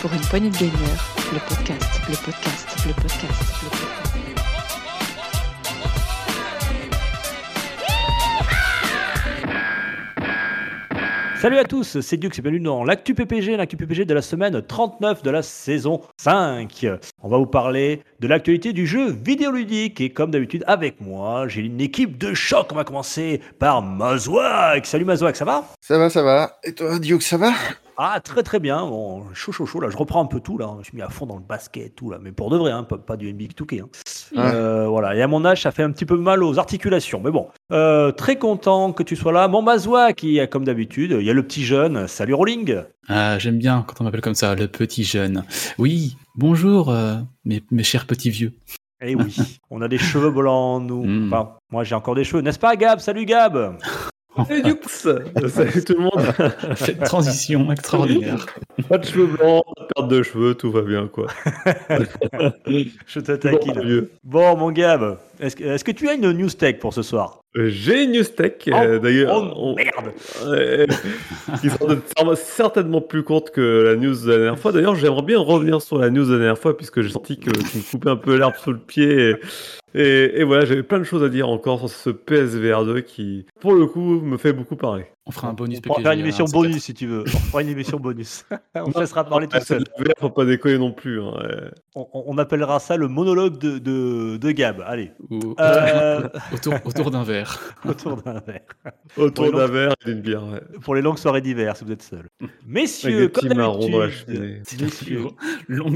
Pour une poignée de gamer, le podcast, le podcast, le podcast, le podcast. Salut à tous, c'est Duke, c'est bienvenue dans l'actu PPG, l'actu PPG de la semaine 39 de la saison 5. On va vous parler de l'actualité du jeu vidéoludique et comme d'habitude avec moi, j'ai une équipe de choc. On va commencer par Mazouak. Salut Mazouak, ça va? Ça va, ça va. Et toi, Duke, ça va? Ah très très bien, bon, chaud chaud chaud là, je reprends un peu tout là, je suis mis à fond dans le basket tout là, mais pour de vrai, hein, pas, pas du NBA Touquet. Hein. Euh, voilà, et à mon âge, ça fait un petit peu mal aux articulations, mais bon, euh, très content que tu sois là. Mon Mazouak, qui comme d'habitude, il y a le petit jeune. Salut Rolling. Ah, j'aime bien quand on m'appelle comme ça, le petit jeune. Oui, bonjour, euh, mes, mes chers petits vieux. Eh oui, on a des cheveux blancs, nous. Mm. Enfin, moi j'ai encore des cheveux, n'est-ce pas Gab? Salut Gab Salut tout le monde Cette transition extraordinaire. Pas de cheveux blancs, pas de perte de cheveux, tout va bien quoi. Je taquine. vieux. Bon, mon Gab, est-ce que, est-ce que tu as une news tech pour ce soir? News tech, euh, Oh, d'ailleurs. oh, on- merde qui sera de- certainement plus courte que la news de la dernière fois. D'ailleurs, j'aimerais bien revenir sur la news de la dernière fois, puisque j'ai senti que tu me coupais un peu l'herbe sous le pied. Et, et- et voilà, j'avais plein de choses à dire encore sur ce PSVR 2 qui, pour le coup, me fait beaucoup parler. On fera un bonus On pourra faire une émission hein, c'est bonus si tu veux. On fera une émission bonus. on se laissera parler tout seul. VR, faut pas déconner non plus. hein, ouais. On, on appellera ça le monologue de, de, de Gab. Allez, Ou- Euh, autour, autour d'un verre. autour d'un verre. Autour d'un verre et d'une bière. ouais. Pour les longues soirées d'hiver, si vous êtes seul. Messieurs, comme d'habitude, messieurs.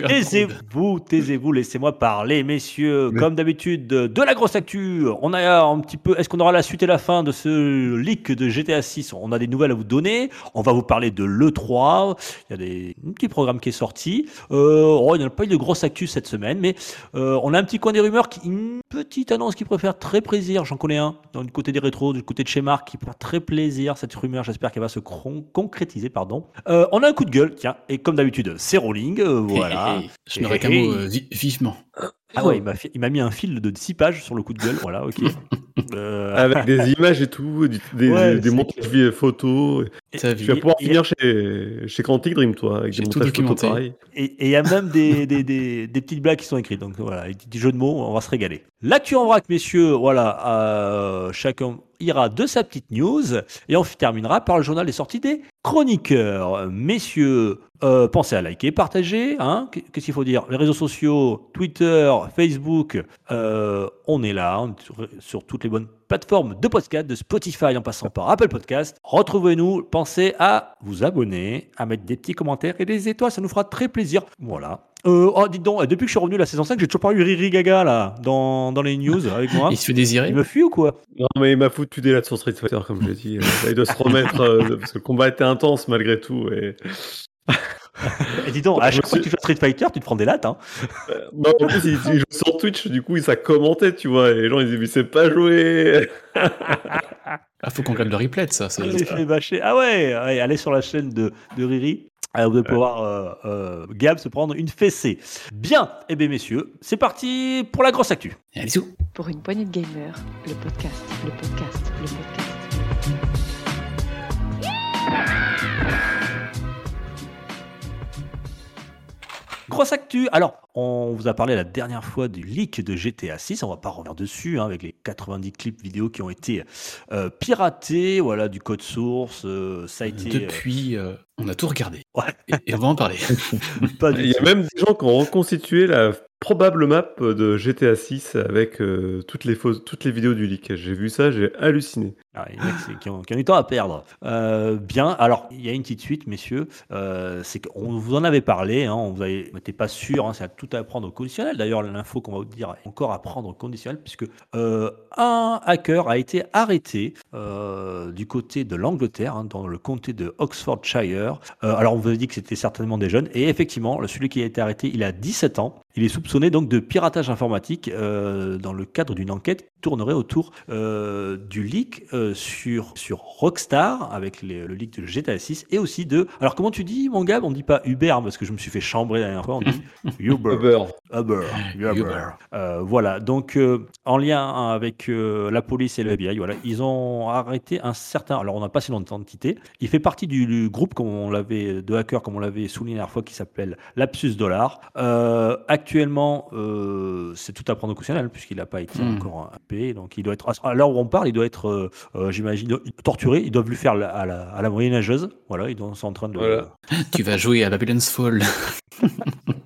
Taisez-vous, taisez-vous, laissez-moi parler, messieurs. Mais- Comme d'habitude, de, de la grosse actu. On a un petit peu. Est-ce qu'on aura la suite et la fin de ce leak de GTA 6 On a des nouvelles à vous donner. On va vous parler de l'E3. Il y a des, un petit programme qui est sorti. Euh, oh, il n'y a pas eu de grosse actu cette semaine, mais euh, on a un petit coin des rumeurs. Une petite annonce qui préfère très plaisir. J'en connais un, du côté des rétros, du côté de chez Marc, qui préfère très plaisir. Cette rumeur, j'espère qu'elle va se concrétiser. Pardon. Euh, on a un coup de gueule, tiens. Et comme d'habitude, c'est rolling. voilà. Je n'aurais qu'un mot vi- vivement. Ah ouais, il m'a, fait- il m'a mis un fil de 6 pages sur le coup de gueule. Voilà, ok. Euh, Avec des images et tout, des, Ouais, des montages vi- photos. Tu vas pouvoir et- finir chez, chez Quantic Dream, toi, avec des tout montages photos documenté. pareils. Et et il y a même des, des, des, des petites blagues qui sont écrites. Donc voilà, des petits jeux de mots, on va se régaler. L'actu en vrac, messieurs, voilà, euh, chacun ira de sa petite news. Et on terminera par le journal des sorties des chroniqueurs. Messieurs, euh, pensez à liker, partager. Hein, Qu'est-ce qu'il faut dire? Les réseaux sociaux, Twitter, Facebook, euh, on est là, on est sur, sur toutes les bonnes plateformes de podcast, de Spotify en passant par Apple Podcast. Retrouvez-nous, pensez à vous abonner, à mettre des petits commentaires et des étoiles, ça nous fera très plaisir. Voilà. Euh, oh, dites donc, depuis que je suis revenu la saison 5, j'ai toujours pas eu Riri Gaga là, dans, dans les news avec moi. Il se fait désirer. Il me fuit ou quoi? Non, mais il m'a foutu des lattes sur Street Fighter, comme je l'ai dit. Euh, Il doit se remettre, euh, parce que le combat était intense malgré tout. Et... Et dis donc, à chaque fois que tu joues à Street Fighter, tu te prends des lattes. Hein. Euh, non, en plus, il, il joue sur Twitch, du coup, il ça commentait, tu vois. Et les gens, ils disaient, mais c'est pas joué. Ah, faut qu'on regarde le replay de ça. fait bâcher. Ah ouais, ouais, allez sur la chaîne de, de Riri. Alors, vous allez pouvoir, euh, euh, Gab, se prendre une fessée. Bien, eh bien, messieurs, c'est parti pour la grosse actu. Allez, bisous. Pour une poignée de gamer, le podcast, le podcast, le podcast. Grosse actu. Alors, on vous a parlé la dernière fois du leak de GTA 6. On va pas revenir dessus hein, avec les 90 clips vidéo qui ont été euh, piratés. Voilà, du code source. euh, ça a été. Depuis, euh, on a tout regardé. Ouais. Et, et on va en parler. pas du Il y a même des gens qui ont reconstitué la probable map de GTA 6 avec euh, toutes, les fausses, toutes les vidéos du leak. J'ai vu ça, j'ai halluciné. Les mecs, c'est- qui, ont, qui ont du temps à perdre. Euh, bien, alors il y a une petite suite, messieurs. Euh, c'est qu'on vous en avait parlé, hein, on vous n'était pas sûr, hein, c'est à tout à prendre au conditionnel. D'ailleurs, l'info qu'on va vous dire est encore à prendre au conditionnel, puisque euh, un hacker a été arrêté euh, du côté de l'Angleterre, hein, dans le comté de Oxfordshire. Alors on vous a dit que c'était certainement des jeunes, et effectivement, celui qui a été arrêté, il a 17 ans. Il est soupçonné donc de piratage informatique dans le cadre d'une enquête tournerait autour euh, du leak euh, sur, sur Rockstar, avec les- le leak de GTA 6, et aussi de... Alors comment tu dis, mon gars On dit pas Uber, parce que je me suis fait chambrer la dernière fois, on dit Uber. Uber. Uber. Uber. Uber. Euh, voilà, donc en lien avec la police et le FBI, voilà, ils ont arrêté un certain. Alors on n'a pas si longtemps d'identité. Il fait partie du, du groupe comme on l'avait de hackers, comme on l'avait souligné la dernière fois, qui s'appelle Lapsus Dollar. Actuellement, c'est tout à prendre au conditionnel puisqu'il n'a pas été Hmm. encore Donc il doit être à l'heure où on parle, il doit être, euh, euh, j'imagine, torturé. Ils doivent lui faire la- à la, à la moyenâgeuse. Voilà, ils sont en train de. Voilà. Tu vas jouer à Babylon's Fall.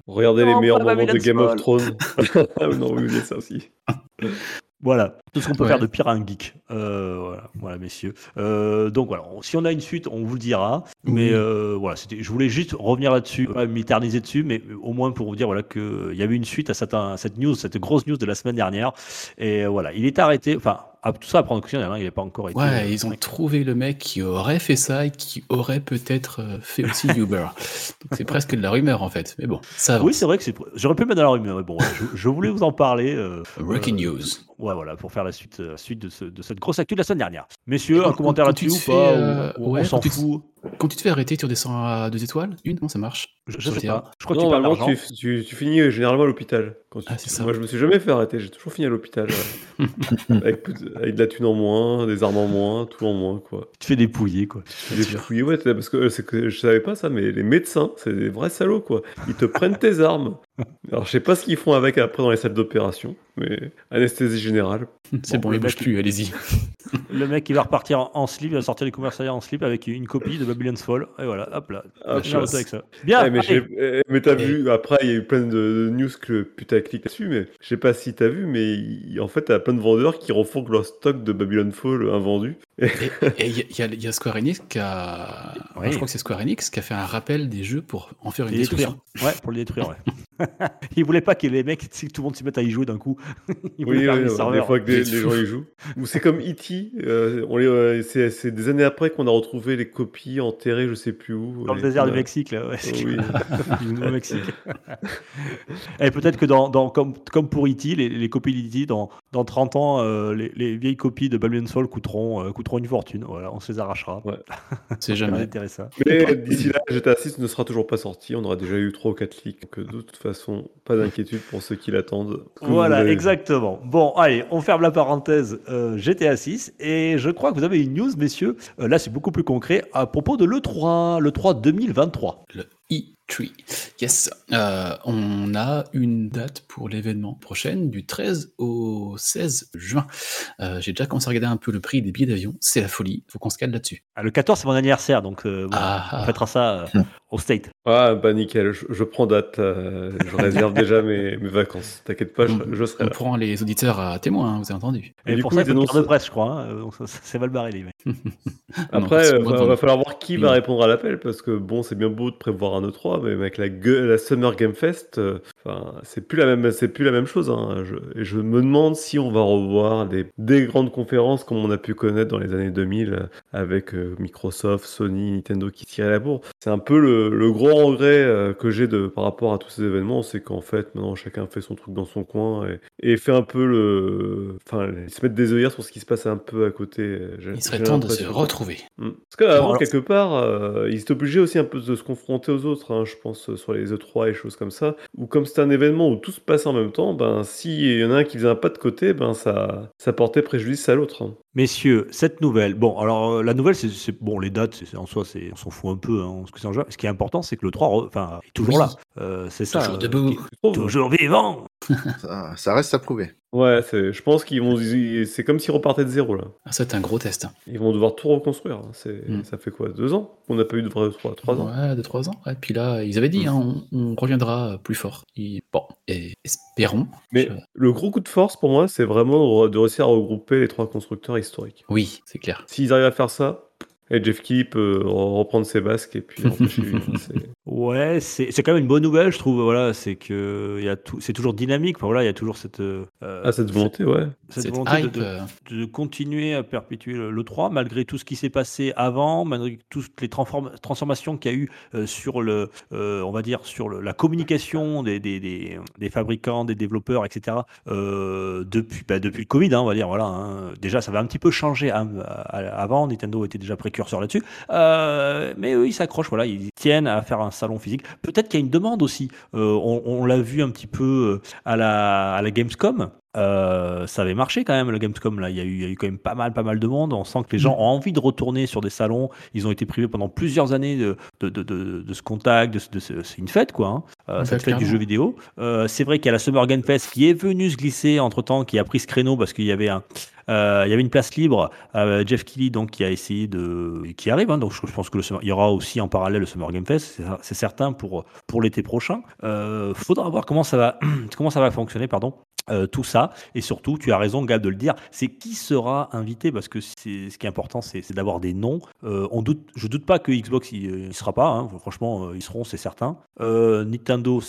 Regardez Non, les meilleurs moments de Game of. Thrones. ah non, oui, ça aussi. Voilà, tout ce qu'on peut Ouais. faire de pire à un geek. Euh, voilà, voilà, messieurs. Euh, donc voilà, si on a une suite, on vous le dira. Mais Oui. euh, voilà, c'était- je voulais juste revenir là-dessus, pas m'éterniser dessus, mais au moins pour vous dire voilà qu'il y avait une suite à cette, à cette news, cette grosse news de la semaine dernière. Et euh, voilà, il est arrêté. Enfin, à- tout ça à prendre hein, il n'est pas encore été. euh, Ouais, ils ont trouvé le mec qui aurait fait ça et qui aurait peut-être euh, fait aussi Uber. C'est presque de la rumeur en fait. Mais bon, ça avance. Oui, c'est vrai que c'est. J'aurais pu le mettre dans la rumeur, mais bon, je, je voulais vous en parler. euh, Breaking euh, news. Ouais, voilà, pour faire la suite, euh, suite de, ce- de cette grosse actu de la semaine dernière. Messieurs, un commentaire là-dessus ou pas euh, ouais, On s'en fout? Quand tu te fais arrêter, tu redescends à deux étoiles? Une? Comment ça marche Je, je sais pas. Je crois que tu perds de Normalement, l'argent. tu, tu, tu finis euh, généralement à l'hôpital. Quand tu- Ah, c'est ça. Moi, je me suis jamais fait arrêter. J'ai toujours fini à l'hôpital. ouais. avec, de- avec de la thune en moins, des armes en moins, tout en moins, quoi. Tu te fais dépouiller, quoi. Fouilles, ouais, parce que euh, c'est que je savais pas ça, mais les médecins, c'est des vrais salauds, quoi. Ils te prennent tes armes. Alors, je sais pas ce qu'ils font avec après dans les salles d'opération, mais anesthésie générale. C'est bon, le il bouge plus, allez-y. Le mec, il va repartir en, en slip, il va sortir du commissariat en slip avec une copie de Babylon's Fall. Et voilà, hop là. Ah, avec ça. Bien, Eh, mais eh, mais t'as vu, après, il y a eu plein de, news que putaclic là-dessus, mais je sais pas si t'as vu, mais en fait, t'as plein de vendeurs qui refourguent leur stock de Babylon Fall invendu. Et il y, a- y a- y a Square Enix qui a. Oui. Je crois que c'est Square Enix qui a fait un rappel des jeux pour en faire une Les détruire. Ouais, pour les détruire, ouais. il voulait pas que les mecs, que tout le monde se mette à y jouer d'un coup. Oui, oui, les serveurs. des fois que C'est les gens y jouent. Ou c'est comme E.T. euh, on les, euh, c'est, c'est des années après qu'on a retrouvé les copies enterrées, je sais plus où. Dans le désert du Mexique, là. Ouais, oui. du Nouveau-Mexique. Et peut-être que dans, dans- comme, comme pour E.T., les, les copies d'E.T., dans, dans 30 ans, euh, les, les vieilles copies de Babylon's Fall coûteront, euh, coûteront une fortune. Voilà, on se les arrachera. Ouais. C'est jamais. intéresser. Mais d'ici là, GTA 6 ne sera toujours pas sorti. On aura déjà eu 3 ou 4 leaks. Donc, de toute façon, pas d'inquiétude pour ceux qui l'attendent. Voilà, exactement. Bon, allez, on ferme la parenthèse euh, GTA 6 et je crois que vous avez une news, messieurs. Euh, là, c'est beaucoup plus concret à propos de l'E3, l'E3 2023. Le E3. Yes. Euh, on a une date pour l'événement prochaine du 13 au 16 juin. Euh, J'ai déjà commencé à regarder un peu le prix des billets d'avion. C'est la folie. Faut qu'on se cale là-dessus. Ah, le 14, c'est mon anniversaire, donc euh, bon, Ah, on ah. fêtera ça euh, au State. Ah, bah nickel, je, je prends date. euh, je réserve déjà mes, mes vacances. T'inquiète pas, je, je serai On là. prend les auditeurs à témoin, hein, vous avez entendu. Et Et, du pour coup, ça, ils annoncent- carte de presse, je crois. hein, donc ça- ça- c'est mal barré, les mecs. Non, Après, il va, falloir voir qui va répondre à l'appel parce que bon, c'est bien beau de prévoir un E3, mais avec la, Summer Game Fest, euh, enfin, c'est plus la même, c'est plus la même chose. hein. Je, et je me demande si on va revoir des, des grandes conférences comme on a pu connaître dans les années 2000 euh, avec euh, Microsoft, Sony, Nintendo qui tiraient la bourre. C'est un peu le, le grand regret euh, que j'ai de par rapport à tous ces événements, c'est qu'en fait maintenant chacun fait son truc dans son coin et, et fait un peu le, enfin, ils se mettent des œillères sur ce qui se passe un peu à côté. euh, Il serait temps de se retrouver. Mm. Parce qu'avant, alors- quelque part, euh, ils étaient obligés aussi un peu de se confronter aux autres, hein, je pense, sur les E3 et choses comme ça. Ou comme c'est un événement où tout se passe en même temps, ben, s'il y en a un qui faisait un pas de côté, ben, ça, ça portait préjudice à l'autre. Messieurs, cette nouvelle. Bon, alors euh, la nouvelle, c'est bon, les dates, c'est- en soi, c'est on s'en fout un peu. Hein, ce que c'est en jeu. Ce qui est important, c'est que le 3, re- enfin, est toujours Oui. là. Euh, c'est ça. Toujours euh, debout. Toujours vivant. Ça, ça reste à prouver. Ouais, c'est- je pense qu'ils vont, c'est comme s'ils repartaient de zéro là. Ah, ça, c'est un gros test. Ils vont devoir tout reconstruire. hein. C'est, Mm. ça fait quoi, deux ans qu'on n'a pas eu de vrai E3 Trois ans? Ouais, de 3 ans. Et puis là, ils avaient dit, Mm. hein, on, on reviendra plus fort. Et, bon, et espérons. Mais Je- le gros coup de force pour moi, c'est vraiment de, de réussir à regrouper les trois constructeurs Oui, c'est clair. S'ils arrivent à faire ça, et Jeff Kelly peut re- reprendre ses basques et puis empêcher lui. C'est- Ouais, c'est c'est quand même une bonne nouvelle, je trouve. Voilà, c'est que il y a tout, c'est toujours dynamique. Enfin, voilà, il y a toujours cette euh, Ah, cette volonté, ouais. cette Cette volonté de, hype, de- de continuer à perpétuer le, le 3 malgré tout ce qui s'est passé avant, malgré toutes les transform- transformations qu'il y a eu euh, sur le, euh, on va dire sur le- la communication des, des, des- des fabricants, des développeurs, etc. euh, depuis bah, depuis le Covid, hein, on va dire voilà. hein. Déjà, ça avait un petit peu changé hein, avant. Nintendo était déjà précurseur là-dessus, Euh, mais eux ils s'accrochent. Voilà, ils tiennent à faire un salon physique. Peut-être qu'il y a une demande aussi. Euh, on on l'a vu un petit peu euh, à la, à la Gamescom. Euh, ça avait marché quand même le Gamescom là. Il y, a eu, il y a eu quand même pas mal, pas mal de monde. On sent que les gens ont envie de retourner sur des salons. Ils ont été privés pendant plusieurs années de, de, de, de- de ce contact. De, c'est une fête quoi. hein. Euh, cette fête du jeu vidéo. Euh, c'est vrai qu'il y a la Summer Game Fest qui est venue se glisser entre temps, qui a pris ce créneau parce qu'il y avait un, euh, il y avait une place libre. Euh, Jeff Kelly donc qui a essayé de, qui arrive. hein. donc je, pense que le Summer- il y aura aussi en parallèle le Summer Game Fest. C'est, certain pour pour l'été prochain. Euh, faudra voir comment ça va comment ça va fonctionner pardon. Euh, tout ça et surtout tu as raison Gab de le dire c'est qui sera invité parce que c'est ce qui est important c'est, d'avoir des noms Euh, on doute je doute pas que Xbox il, il sera pas hein. franchement euh, ils seront c'est certain Euh,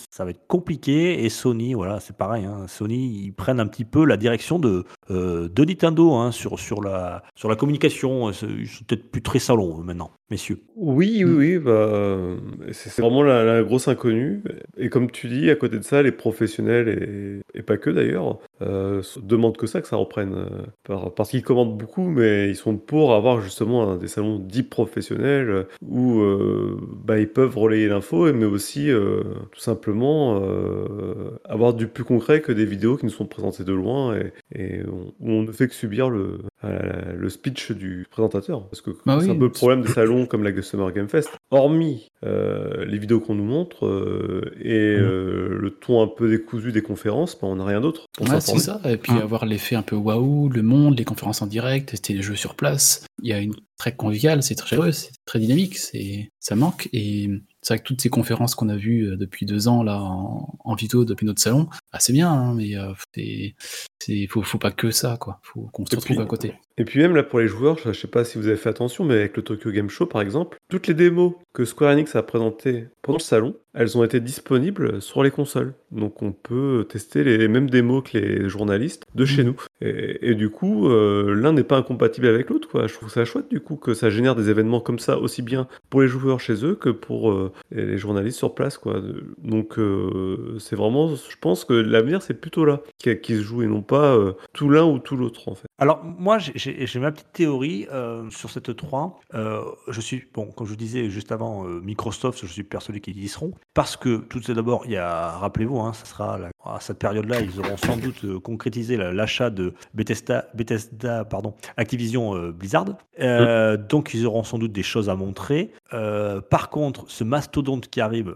Ça va être compliqué et Sony voilà c'est pareil hein. Sony ils prennent un petit peu la direction de de Nintendo hein, sur sur la sur la communication C'est- ils sont peut-être plus très salon euh, maintenant messieurs Oui, oui, oui, bah, euh, c'est vraiment la, la grosse inconnue. Et comme tu dis, à côté de ça, les professionnels, et, et pas que d'ailleurs, euh, demandent que ça, que ça reprenne. euh, par- parce qu'ils commandent beaucoup, mais ils sont pour avoir justement des salons dits professionnels euh, où euh, bah, ils peuvent relayer l'info, mais aussi euh, tout simplement euh, avoir du plus concret que des vidéos qui nous sont présentées de loin et, et on- où on ne fait que subir le, euh, le speech du présentateur. Parce que Bah c'est oui. un peu le problème des salons comme la Summer Game Fest. Hormis euh, les vidéos qu'on nous montre euh, et le ton un peu décousu des conférences, bah, on n'a rien d'autre Ouais, c'est ça. Et puis Mm. avoir l'effet un peu waouh, le monde, les conférences en direct, tester les jeux sur place. Il y a une très convivial, c'est très heureux, c'est très dynamique, c'est ça manque. Et c'est vrai que toutes ces conférences qu'on a vues euh, depuis deux ans là en, en vidéo depuis notre salon, bah, c'est bien, hein, mais euh, c'est c'est faut, faut pas que ça quoi. Faut qu'on se Et retrouve puis- à côté. Et puis même là pour les joueurs, je sais pas si vous avez fait attention, mais avec le Tokyo Game Show par exemple, toutes les démos que Square Enix a présentées pendant le salon, elles ont été disponibles sur les consoles. Donc on peut tester les mêmes démos que les journalistes de chez nous. Et, et du coup, euh, l'un n'est pas incompatible avec l'autre. quoi. Je trouve ça chouette du coup que ça génère des événements comme ça aussi bien pour les joueurs chez eux que pour euh, les journalistes sur place. quoi. Donc euh, c'est vraiment, je pense que l'avenir c'est plutôt là qui, qui se joue et non pas tout l'un ou tout l'autre en fait. Alors moi j'ai- ma petite théorie euh, sur cette 3. Euh, je suis bon comme je vous disais juste avant euh, Microsoft, je suis persuadé qu'ils y seront parce que tout d'abord il y a rappelez-vous hein, ça sera la- à cette période-là ils auront sans doute euh, concrétisé la- l'achat de Bethesda Bethesda pardon Activision euh, Blizzard. Euh, Donc ils auront sans doute des choses à montrer. Euh, par contre ce mastodonte qui arrive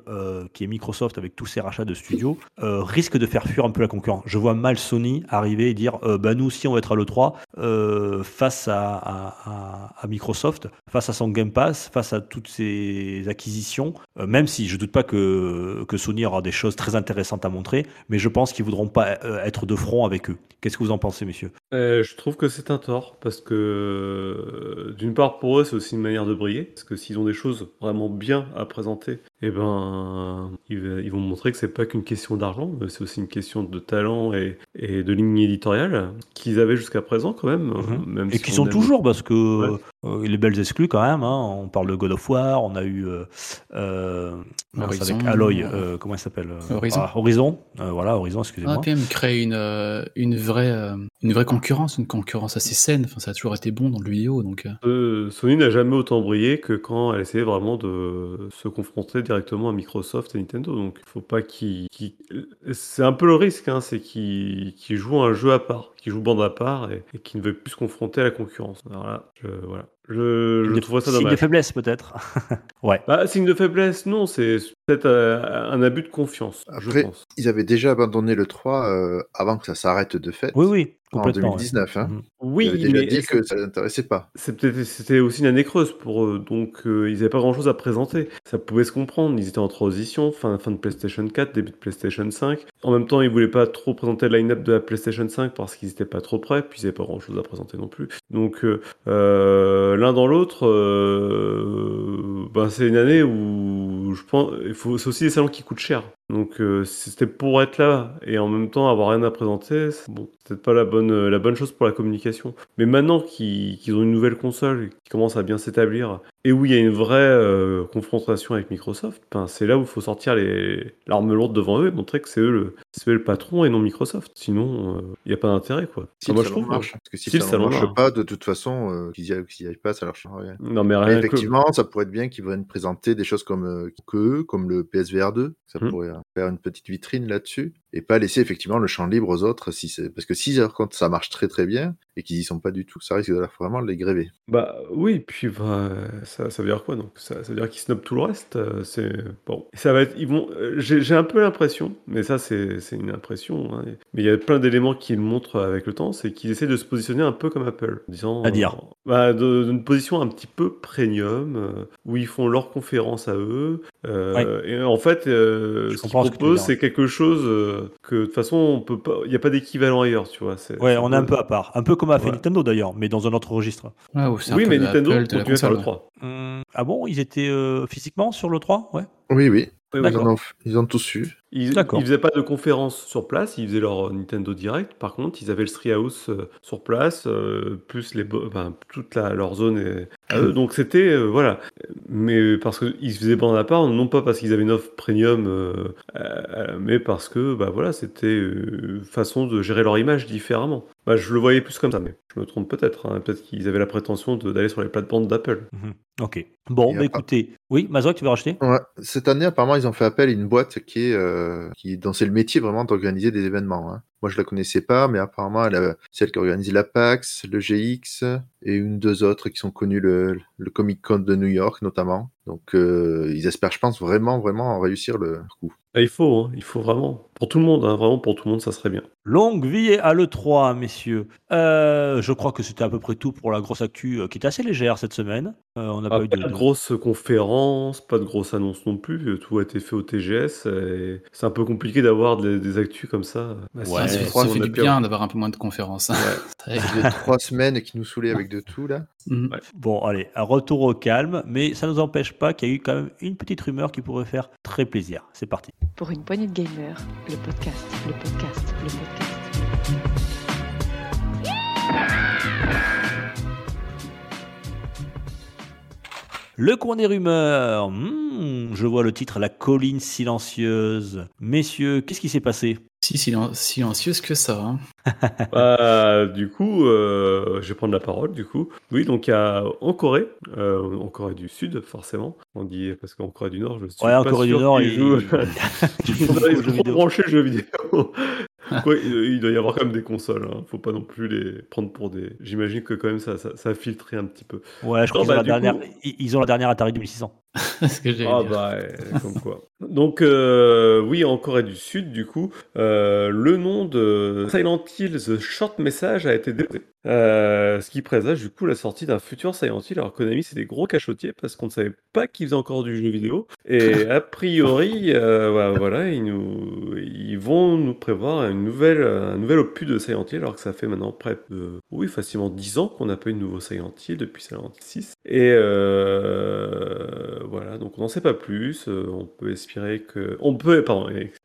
qui est Microsoft avec tous ses rachats de studios risque de faire fuir un peu la concurrence. Je vois mal Sony arriver et dire bah nous aussi on va être à l'E3 euh, face à, à- à- à Microsoft, face à son Game Pass, face à toutes ces acquisitions, même si je doute pas que, que Sony aura des choses très intéressantes à montrer, mais je pense qu'ils voudront pas euh, être de front avec eux. Qu'est-ce que vous en pensez, messieurs? Euh, je trouve que c'est un tort parce que euh, d'une part pour eux c'est aussi une manière de briller parce que s'ils ont des choses vraiment bien à présenter, eh ben ils, vont montrer que c'est pas qu'une question d'argent, mais c'est aussi une question de talent et, et de ligne éditoriale qu'ils avaient jusqu'à présent quand même. Mhm. même Et si qui on sont aime- toujours, parce que Ouais. euh, les belles exclus quand même. hein. On parle de God of War, on a eu euh, euh, Horizon. avec Aloy, euh, comment il s'appelle? Horizon. ah, Horizon, euh, voilà, Horizon, excusez-moi. Ah, puis même créer une, une, vraie, une vraie concurrence, une concurrence assez saine. Enfin, ça a toujours été bon dans le vidéo. Donc, Sony n'a jamais autant brillé que quand elle essayait vraiment de se confronter directement à Microsoft et Nintendo. Donc, faut pas qu'ils. C'est un peu le risque, hein, c'est qu'ils jouent un jeu à part, qu'ils jouent bande à part et, et qu'ils ne veulent plus se confronter à la concurrence. Alors là, je, voilà. Je, trouverais ça signe de dommage. faiblesse peut-être. ouais. Bah, signe de faiblesse, non, c'est peut-être euh, un abus de confiance, je pense. Ils avaient déjà abandonné le 3 euh, avant que ça s'arrête de fait. Oui, oui, En complètement. ouais. 2019. Hein. Mhm. Oui, Ils avaient déjà dit que ça l'intéressait pas. C'était aussi une année creuse pour eux, donc euh, ils n'avaient pas grand-chose à présenter. Ça pouvait se comprendre, ils étaient en transition, fin, fin de PlayStation 4, début de PlayStation 5. En même temps, ils voulaient pas trop présenter le line-up de la PlayStation 5 parce qu'ils n'étaient pas trop prêts, puis ils n'avaient pas grand-chose à présenter non plus. Donc euh, euh, l'un dans l'autre, euh, ben, c'est une année où je pense, il faut, c'est aussi des salons qui coûtent cher. Donc euh, c'était pour être là et en même temps avoir rien à présenter, c'est bon, peut-être pas la bonne, euh, la bonne chose pour la communication. Mais maintenant qu'ils ont une nouvelle console qui commence à bien s'établir et où il y a une vraie euh, confrontation avec Microsoft, ben, c'est là où il faut sortir les l'arme lourde devant eux et montrer que c'est eux le, c'est eux le patron et non Microsoft. Sinon, euh, il n'y a pas d'intérêt quoi. Si Enfin, moi, je trouve. marche. Parce que si, salon salon marche pas, de toute façon, euh, qu'ils y aillent, pas, ça leur change rien. Non mais Mais rien que- effectivement, ça pourrait être bien qu'ils viennent présenter des choses comme euh, que comme le PSVR 2. Ça Hmm. pourrait euh, faire une petite vitrine là-dessus et pas laisser effectivement le champ libre aux autres. Si c'est parce que si par contre ça marche très très bien et qu'ils y sont pas du tout, ça risque de vraiment les gréver. Bah oui, puis bah, ça, ça veut dire quoi donc? Ça, ça veut dire qu'ils snobent tout le reste. euh, c'est bon, ça va être, ils vont. euh, J'ai un peu l'impression, mais ça c'est une impression. hein, mais il y a plein d'éléments qui le montrent avec le temps, c'est qu'ils essaient de se positionner un peu comme Apple, en disant. À dire euh, bah, d'une position un petit peu premium, euh, où ils font leurs conférences à eux. euh, Et en fait, euh, ce qu'ils proposent, c'est quelque chose euh, que de toute façon on peut pas. Il n'y a pas d'équivalent ailleurs, tu vois. Ouais, on est un peu à part. Un peu comme a fait Ouais. Nintendo d'ailleurs, mais dans un autre registre. Un Oui, mais Nintendo continue à faire le console. 3. Hum, ah bon, ils étaient euh, physiquement sur le 3 Ouais? Oui, oui. Ils, en ont, ils ont tous eu. Ils, ils faisaient pas de conférence sur place, ils faisaient leur Nintendo Direct. Par contre, ils avaient le Treehouse euh, sur place, euh, plus les, toute la, leur zone est à eux. Donc c'était euh, voilà. Mais parce qu'ils faisaient bande à part, non pas parce qu'ils avaient une offre premium, euh, euh, mais parce que bah voilà, c'était une façon de gérer leur image différemment. Bah, je le voyais plus comme ça, mais je me trompe peut-être. hein. Peut-être qu'ils avaient la prétention d'aller sur les plates-bandes d'Apple. Mhm. Ok. Bon, bah écoutez. Oui, Mazok, tu veux racheter? Ouais. Cette année, apparemment, ils ont fait appel à une boîte qui est, euh, qui, dont c'est le métier vraiment d'organiser des événements. hein. Moi, je la connaissais pas, mais apparemment, elle a, celle qui organise la PAX, le GX et une, deux autres qui sont connues, le, le Comic Con de New York notamment. Donc, euh, ils espèrent, je pense, vraiment, vraiment réussir le coup. Ah, il faut, hein, il faut vraiment. Pour tout le monde, hein, vraiment pour tout le monde, ça serait bien. Longue vie à l'E3, messieurs. Euh, je crois que c'était à peu près tout pour la grosse actu euh, qui était assez légère cette semaine. Euh, on n'a Ah, pas eu pas de. de de- grosses conférences, pas de grosses annonces non plus. Tout a été fait au TGS. C'est un peu compliqué d'avoir des, des actus comme ça. Bah, Ouais, ça, ça fait a du bien d'avoir un peu moins de conférences. hein. C'est vrai que- Les trois semaines qui nous saoulaient avec de tout, là. Mhm. Bon, allez, un retour au calme, mais ça ne nous empêche pas qu'il y a eu quand même une petite rumeur qui pourrait faire très plaisir. C'est parti. Pour une poignée de gamers, le podcast, le podcast, le podcast. Le coin des rumeurs. Hmm, je vois le titre La colline silencieuse. Messieurs, qu'est-ce qui s'est passé? Si silen- silencieuse que ça. hein. Bah, du coup, euh, je vais prendre la parole. Du coup, oui, donc en Corée, euh, en Corée du Sud, forcément. On dit parce qu'en Corée du Nord, je suis Ouais, en pas Corée du Nord, ils- jouent. ils Ils jouent sont beaucoup aux jeux trop vidéo. Quoi, il doit y avoir quand même des consoles. Hein. Faut pas non plus les prendre pour des. J'imagine que quand même ça, ça, ça a filtré un petit peu. Ouais, je crois qu'ils ont, bah, la du dernière... coup- ils- ils ont la dernière Atari 2600. Que Ah bah, ouais, comme quoi. Donc euh, oui, en Corée du Sud, du coup, euh, le nom de Silent Hill The Short Message a été déposé. Euh, ce qui présage du coup la sortie d'un futur Silent Hill. Alors Konami, c'est des gros cachotiers parce qu'on ne savait pas qu'ils faisaient encore du jeu vidéo. Et a priori, euh, voilà, ils, nous, ils vont nous prévoir une nouvelle, un nouvel opus de Silent Hill, alors que ça fait maintenant près de, oui, facilement 10 ans qu'on n'a pas eu de nouveau Silent Hill depuis Silent Hill 6. Et euh, voilà, donc on n'en sait pas plus. Euh, on peut espérer que, on peut,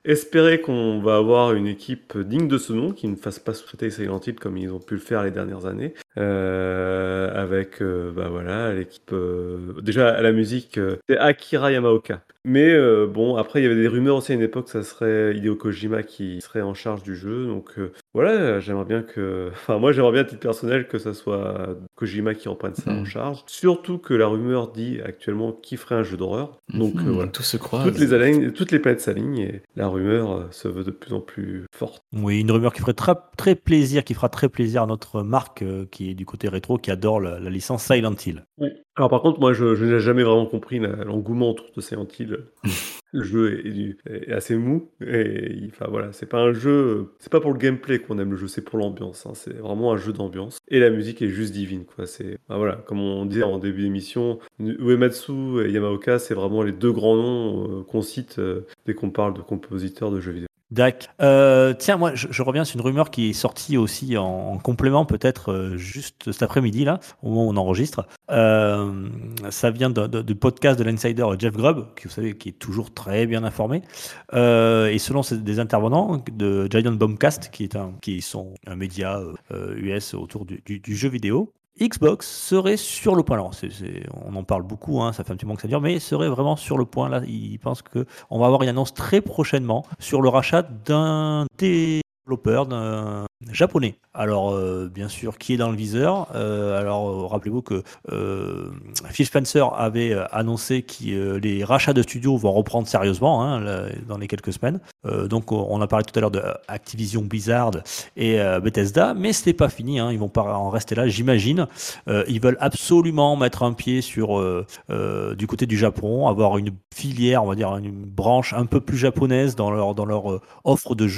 espérer qu'on va avoir une équipe digne de ce nom, qui ne fasse pas sous-traiter Silent Hill comme ils ont pu le faire les dernières années, euh, avec, euh, bah voilà, l'équipe. euh, déjà à la musique, euh, c'est Akira Yamaoka. Mais euh, bon, après il y avait des rumeurs aussi à une époque, ça serait Hideo Kojima qui serait en charge du jeu. Donc euh, voilà, j'aimerais bien que, enfin moi j'aimerais bien à titre personnel que ça soit Kojima qui reprenne ça en Mm. charge. Surtout que la rumeur dit actuellement qu'il ferait un jeu d'horreur. Donc euh, Mhm, voilà. Tout se croise. Toutes les, aligne- toutes les planètes s'alignent et la rumeur se veut de plus en plus forte. Oui, une rumeur qui ferait très, très plaisir, qui fera très plaisir à notre marque euh, qui est du côté rétro, qui adore la, la licence Silent Hill. Alors par contre, moi je, je n'ai jamais vraiment compris l'engouement autour de Silent Hill. le jeu est, est assez mou et enfin voilà, c'est pas un jeu, c'est pas pour le gameplay qu'on aime le jeu, c'est pour l'ambiance. hein. c'est vraiment un jeu d'ambiance et la musique est juste divine quoi. C'est voilà, comme on disait en début d'émission, Uematsu et Yamaoka, c'est vraiment les deux grands noms euh, qu'on cite euh, dès qu'on parle de compositeurs de jeux vidéo. Dac. Euh, tiens, moi, je, reviens sur une rumeur qui est sortie aussi en, en complément, peut-être euh, juste cet après-midi, là, au moment où on enregistre. Euh, ça vient du podcast de l'insider Jeff Grubb, qui, vous savez, qui est toujours très bien informé. Euh, et selon des intervenants de Giant Bombcast, qui, est un, qui sont un média US autour du jeu vidéo, Xbox serait sur le point. On en parle beaucoup, hein, ça fait un petit moment que ça dure, mais serait vraiment sur le point. Là, ils pensent que on va avoir une annonce très prochainement sur le rachat d'un développeur d'un japonais. Alors, euh, bien sûr, qui est dans le viseur? Euh, Alors, euh, rappelez-vous que euh, Phil Spencer avait annoncé que les rachats de studios vont reprendre sérieusement hein, dans les quelques semaines. Donc, on a parlé tout à l'heure de Activision Blizzard et Bethesda, mais c'était pas fini. Hein, ils vont pas en rester là, j'imagine. Ils veulent absolument mettre un pied sur du côté du Japon, avoir une filière, on va dire une branche un peu plus japonaise dans leur dans leur offre de.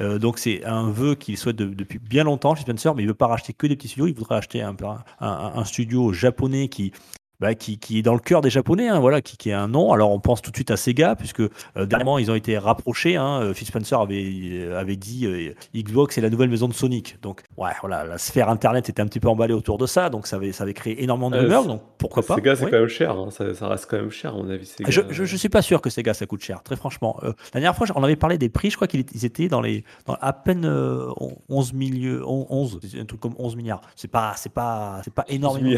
Euh, donc c'est un vœu qu'il souhaite de- depuis bien longtemps chez Spencer, mais il veut pas racheter que des petits studios. Il voudrait acheter un studio japonais qui bah, qui, qui est dans le cœur des Japonais, hein, voilà, qui, qui est un nom. Alors on pense tout de suite à Sega, puisque euh, dernièrement ils ont été rapprochés. Hein, Euh, Phil Spencer avait, euh, avait dit euh, Xbox est la nouvelle maison de Sonic. Donc ouais, voilà, la sphère Internet était un petit peu emballée autour de ça, donc ça avait, ça avait créé énormément de Euh, rumeurs. Donc pourquoi pas Sega, c'est ouais. quand même cher. hein. Ça, ça reste quand même cher, à mon avis. Sega. Je, je, je suis pas sûr que Sega ça coûte cher, très franchement. Euh, la dernière fois, on avait parlé des prix, je crois qu'ils étaient- dans les dans à peine euh, 11 milieux, 11, un truc comme 11 milliards. C'est pas c'est pas c'est pas énormément.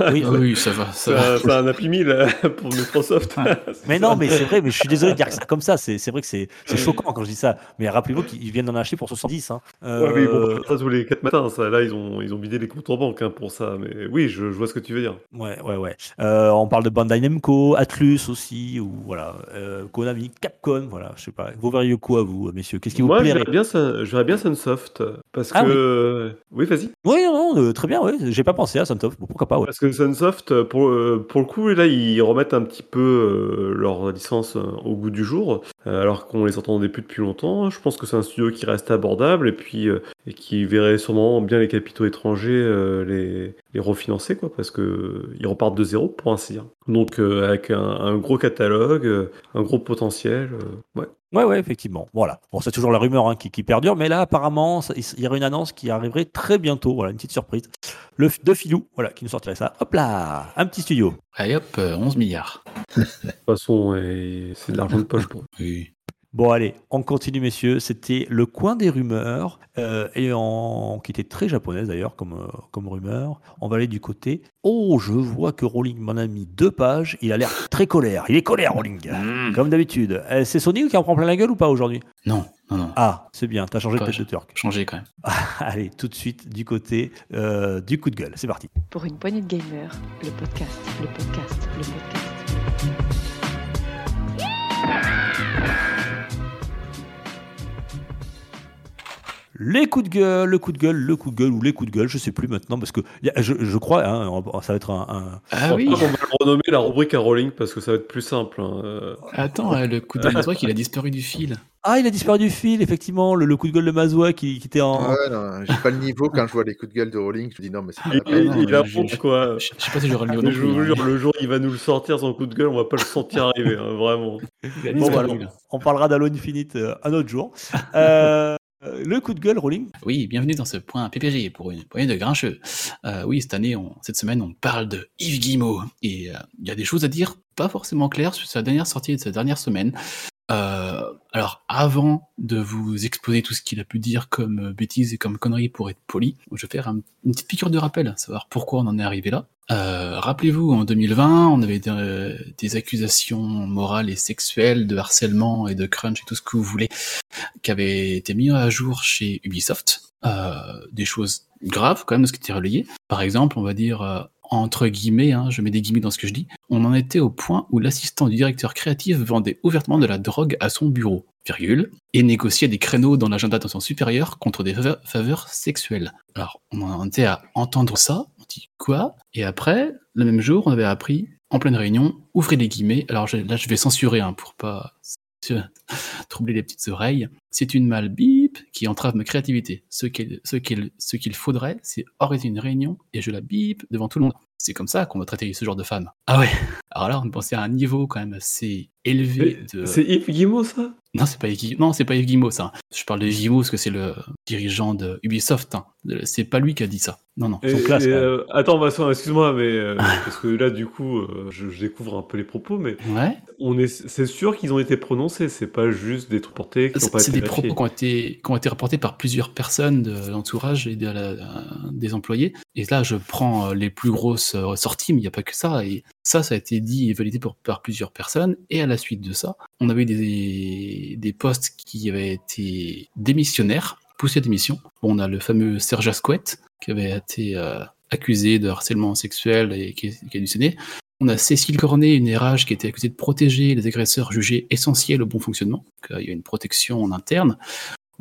Oui, Ah oui, ça va, ça C'est va. un, Happy Meal euh, pour Microsoft. Mais non, mais c'est vrai, mais je suis désolé de dire que ça comme ça. C'est c'est vrai que c'est c'est choquant quand je dis ça. Mais rappelez-vous qu'ils viennent d'en acheter pour 70. Hein. Euh, Ouais, mais bon, ça tous les 4 matins, ça, là ils ont, ils ont bidé les comptes en banque hein, pour ça. Mais oui, je, je vois ce que tu veux dire. Ouais, ouais, ouais. Euh, on parle de Bandai Namco, Atlus aussi, ou voilà, euh, Konami, Capcom, voilà, je sais pas. Vous verriez quoi, vous, messieurs? Qu'est-ce qui vous Moi, je plairait? verrais bien, Sun- je verrais bien Sunsoft. Parce Ah que. oui, vas-y. Oui, non, non, euh, très bien, oui. J'ai pas pensé à Sunsoft. Bon, pourquoi pas, ouais. Parce que Sunsoft, pour, euh, pour le coup, là, ils remettent un petit peu euh, leur licence euh, au goût du jour, euh, alors qu'on les entendait plus depuis longtemps. Je pense que c'est un studio qui reste abordable et puis euh, qui verrait sûrement bien les capitaux étrangers euh, les, refinancer, quoi, parce que ils repartent de zéro pour ainsi dire. Donc euh, avec un, gros catalogue, euh, un gros potentiel, euh, ouais. Ouais, ouais, effectivement. Voilà. Bon, c'est toujours la rumeur hein, qui, perdure, mais là, apparemment, il y aurait une annonce qui arriverait très bientôt. Voilà, une petite surprise. Le de Filou, voilà, qui nous sortirait ça. Hop là, un petit studio. Allez hop, euh, 11 milliards. De toute façon, c'est de l'argent de poche pour eux. Oui. Bon, allez, on continue, messieurs. C'était le coin des rumeurs, euh, et en... qui était très japonaise d'ailleurs comme, euh, comme rumeur. On va aller du côté. Oh, je vois que Rowling m'en a mis deux pages. Il a l'air très colère. Il est colère, Rowling. Comme d'habitude. Euh, c'est Sony qui en prend plein la gueule ou pas aujourd'hui? Non, non, non. Ah, c'est bien, t'as changé de tête de turc. Changer quand même. Allez, tout de suite du côté euh, du coup de gueule. C'est parti. Pour une poignée de gamers, le podcast, le podcast, le podcast. Les coups de gueule, le coup de gueule, le coup de gueule ou les coups de gueule, je sais plus maintenant parce que y a- je, je crois, hein, ça va être un, un- Ah oui On va le renommer la rubrique à Rolling parce que ça va être plus simple. hein. Euh, Attends, euh, le coup de Mazouak, il a disparu du fil. Ah, il a disparu du fil, effectivement, le, le coup de gueule de Mazouak qui, qui était en. Ouais, non, j'ai pas le niveau quand je vois les coups de gueule de Rowling. Je me dis non, mais c'est pas Il, la il mais a je- honte, je- quoi. Je je sais pas si j'aurais le niveau je vous hein. jure, le jour il va nous le sortir son coup de gueule, on va pas le sentir arriver, hein, vraiment. Bon, là. on parlera d'Halo Infinite euh, un autre jour. Euh, euh, le coup de gueule, Rolling. Oui, bienvenue dans ce point PPG pour une poignée de grincheux. Euh, oui, cette année, on- cette semaine, on parle de Yves Guillemot. Et euh, il y a des choses à dire pas forcément claires sur sa dernière sortie de sa dernière semaine. Alors, avant de vous exposer tout ce qu'il a pu dire comme bêtises et comme conneries pour être poli, je vais faire un- une petite piqûre de rappel, savoir pourquoi on en est arrivé là. Euh, Rappelez-vous, en 2020, on avait euh, des accusations morales et sexuelles de harcèlement et de crunch et tout ce que vous voulez qui avaient été mis à jour chez Ubisoft. Euh, des choses graves quand même de ce qui était relayé. Par exemple, on va dire euh, entre guillemets, hein, je mets des guillemets dans ce que je dis, on en était au point où l'assistant du directeur créatif vendait ouvertement de la drogue à son bureau, virgule, et négociait des créneaux dans l'agenda de son supérieur contre des faveurs, sexuelles. Alors, on en était à entendre ça, quoi Et après, le même jour, on avait appris, en pleine réunion, ouvrez les guillemets, alors là je vais censurer hein, pour pas troubler les petites oreilles. C'est une malle bip qui entrave ma créativité. Ce qu'il ce qu'il- ce qu'il faudrait, c'est organiser une réunion et je la bip devant tout le monde. C'est comme ça qu'on va traiter ce genre de femme. Ah ouais Alors là, on pensait à un niveau quand même assez élevé de. C'est Yves Guillemot, ça? Non, c'est pas Yves- non, c'est pas Yves Guillemot, ça. Je parle de Guillemot parce que c'est le dirigeant de Ubisoft. hein. C'est pas lui qui a dit ça. Non, non. Et- classe, et, euh, Attends, Vincent, excuse-moi, mais euh, parce que là, du coup, euh, je, je découvre un peu les propos, mais Ouais. on est, c'est sûr qu'ils ont été prononcés. C'est pas juste des trucs portés qui n'ont C'est des propos qui ont été, qui ont été rapportés par plusieurs personnes de l'entourage et de la- des employés. Et là, je prends les plus grosses sorties, mais il n'y a pas que ça. Et ça, ça a été dit et validé par, par plusieurs personnes. Et à la suite de ça, on avait des, des postes qui avaient été démissionnaires, poussés à démission. On a le fameux Serge Asquette, qui avait été euh, accusé de harcèlement sexuel et qui, qui a démissionné. On a Cécile Cornet, une RH qui été accusée de protéger les agresseurs jugés essentiels au bon fonctionnement. Donc, il y a une protection en interne.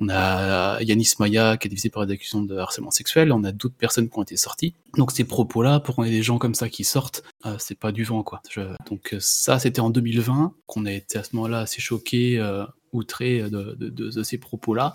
On a Yanis Maya qui est divisé par des accusations de harcèlement sexuel. On a d'autres personnes qui ont été sorties. Donc ces propos-là, pour qu'on ait des gens comme ça qui sortent, euh, c'est pas du vent quoi. Je- Donc euh, ça, c'était en 2020 qu'on a été à ce moment-là assez choqués, euh, de- de- de ces propos-là.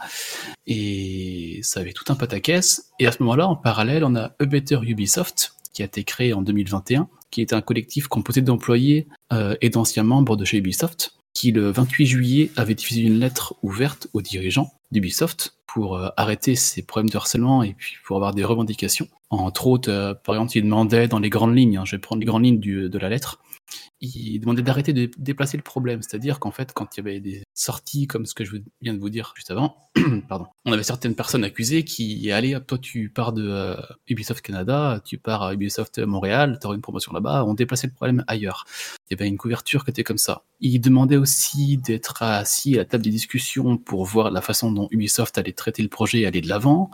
Et ça avait tout un pataquès. Et à ce moment-là, en parallèle, on a A Better Ubisoft qui a été créé en 2021, qui est un collectif composé d'employés euh, et d'anciens membres de chez Ubisoft, qui le 28 juillet avait diffusé une lettre ouverte aux dirigeants d'Ubisoft pour euh, arrêter ces problèmes de harcèlement et puis pour avoir des revendications. Entre autres, euh, par exemple, il demandait dans les grandes lignes, hein, je vais prendre les grandes lignes de la lettre, il demandait d'arrêter de déplacer le problème. C'est-à-dire qu'en fait, quand il y avait des sorties comme ce que je viens de vous dire juste avant, pardon, on avait certaines personnes accusées qui allaient, toi tu pars de euh, Ubisoft Canada, tu pars à Ubisoft Montréal, tu auras une promotion là-bas, on déplaçait le problème ailleurs. Il y avait une couverture qui était comme ça. Il demandait aussi d'être assis à la table des discussions pour voir la façon dont Ubisoft allait traiter le projet et aller de l'avant.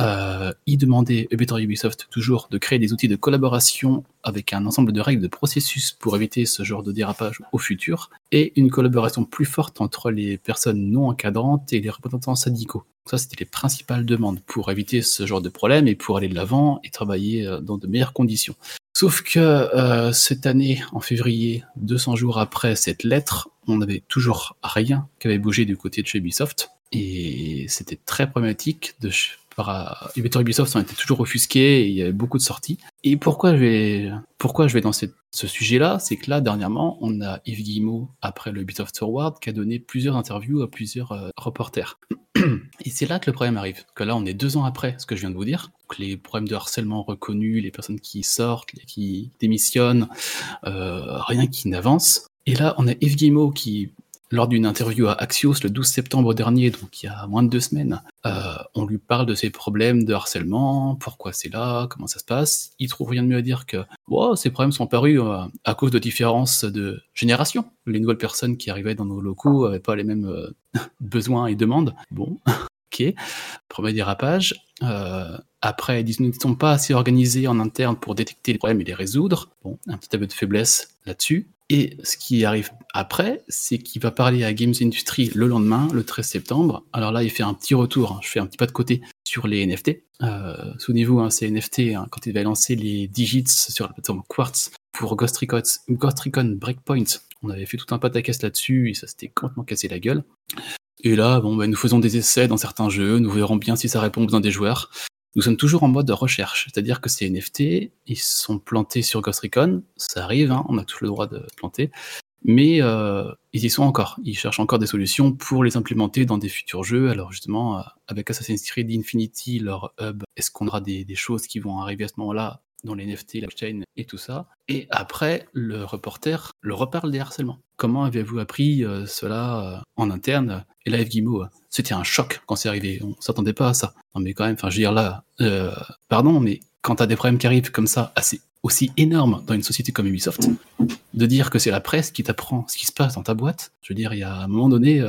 Euh, il demandait Better Ubisoft toujours de créer des outils de collaboration avec un ensemble de règles de processus pour éviter ce genre de dérapage au futur et une collaboration plus forte entre les personnes non encadrantes et les représentants syndicaux. Ça, c'était les principales demandes pour éviter ce genre de problème et pour aller de l'avant et travailler euh, dans de meilleures conditions. Sauf que euh, cette année, en février, 200 jours après cette lettre, on n'avait toujours rien qui avait bougé du côté de chez Ubisoft. Et c'était très problématique. De, par, euh, Better Ubisoft on était toujours offusqué et il y avait beaucoup de sorties. Et pourquoi je vais, pourquoi je vais dans ce sujet-là? C'est que là, dernièrement, on a Yves Guillemot, après le Ubisoft Award, qui a donné plusieurs interviews à plusieurs euh, reporters. Et c'est là que le problème arrive. Que là, on est deux ans après ce que je viens de vous dire. Les problèmes de harcèlement reconnus, les personnes qui sortent, les qui démissionnent, euh, rien qui n'avance. Et là, on a Yves Guillemot qui, lors d'une interview à Axios le 12 septembre dernier, donc il y a moins de deux semaines, euh, on lui parle de ses problèmes de harcèlement, pourquoi c'est là, comment ça se passe. Il trouve rien de mieux à dire que ces problèmes sont apparus euh, à cause de différences de génération. Les nouvelles personnes qui arrivaient dans nos locaux n'avaient pas les mêmes euh, besoins et demandes. Bon, ok. Premier dérapage. Après, ils ne sommes pas assez organisés en interne pour détecter les problèmes et les résoudre. Bon, un petit aveu de faiblesse là-dessus. Et ce qui arrive après, c'est qu'il va parler à Games Industry le lendemain, le 13 septembre. Alors là, il fait un petit retour, hein, je fais un petit pas de côté sur les NFT. Euh, Souvenez-vous, hein, ces NFT, hein, quand il va lancer les digits sur la plateforme Quartz pour Ghost Recon, Ghost Recon Breakpoint, on avait fait tout un pataquès là-dessus et ça s'était complètement cassé la gueule. Et là, bon, bah, nous faisons des essais dans certains jeux, nous verrons bien si ça répond aux besoins des joueurs. Nous sommes toujours en mode de recherche, c'est-à-dire que ces NFT, ils sont plantés sur Ghost Recon, ça arrive, hein, on a tous le droit de planter, mais euh, ils y sont encore. Ils cherchent encore des solutions pour les implémenter dans des futurs jeux. Alors justement, euh, avec Assassin's Creed Infinity, leur hub, est-ce qu'on aura des choses qui vont arriver à ce moment-là? Dans les NFT, la blockchain et tout ça Et après, le reporter le reparle des harcèlements. Comment avez-vous appris euh, cela euh, en interne Et là, euh, c'était un choc quand c'est arrivé. On s'attendait pas à ça. Non mais quand même, enfin je veux dire là, euh, pardon, mais quand t'as des problèmes qui arrivent comme ça, assez aussi énormes dans une société comme Ubisoft, de dire que c'est la presse qui t'apprend ce qui se passe dans ta boîte, je veux dire, il y a un moment donné,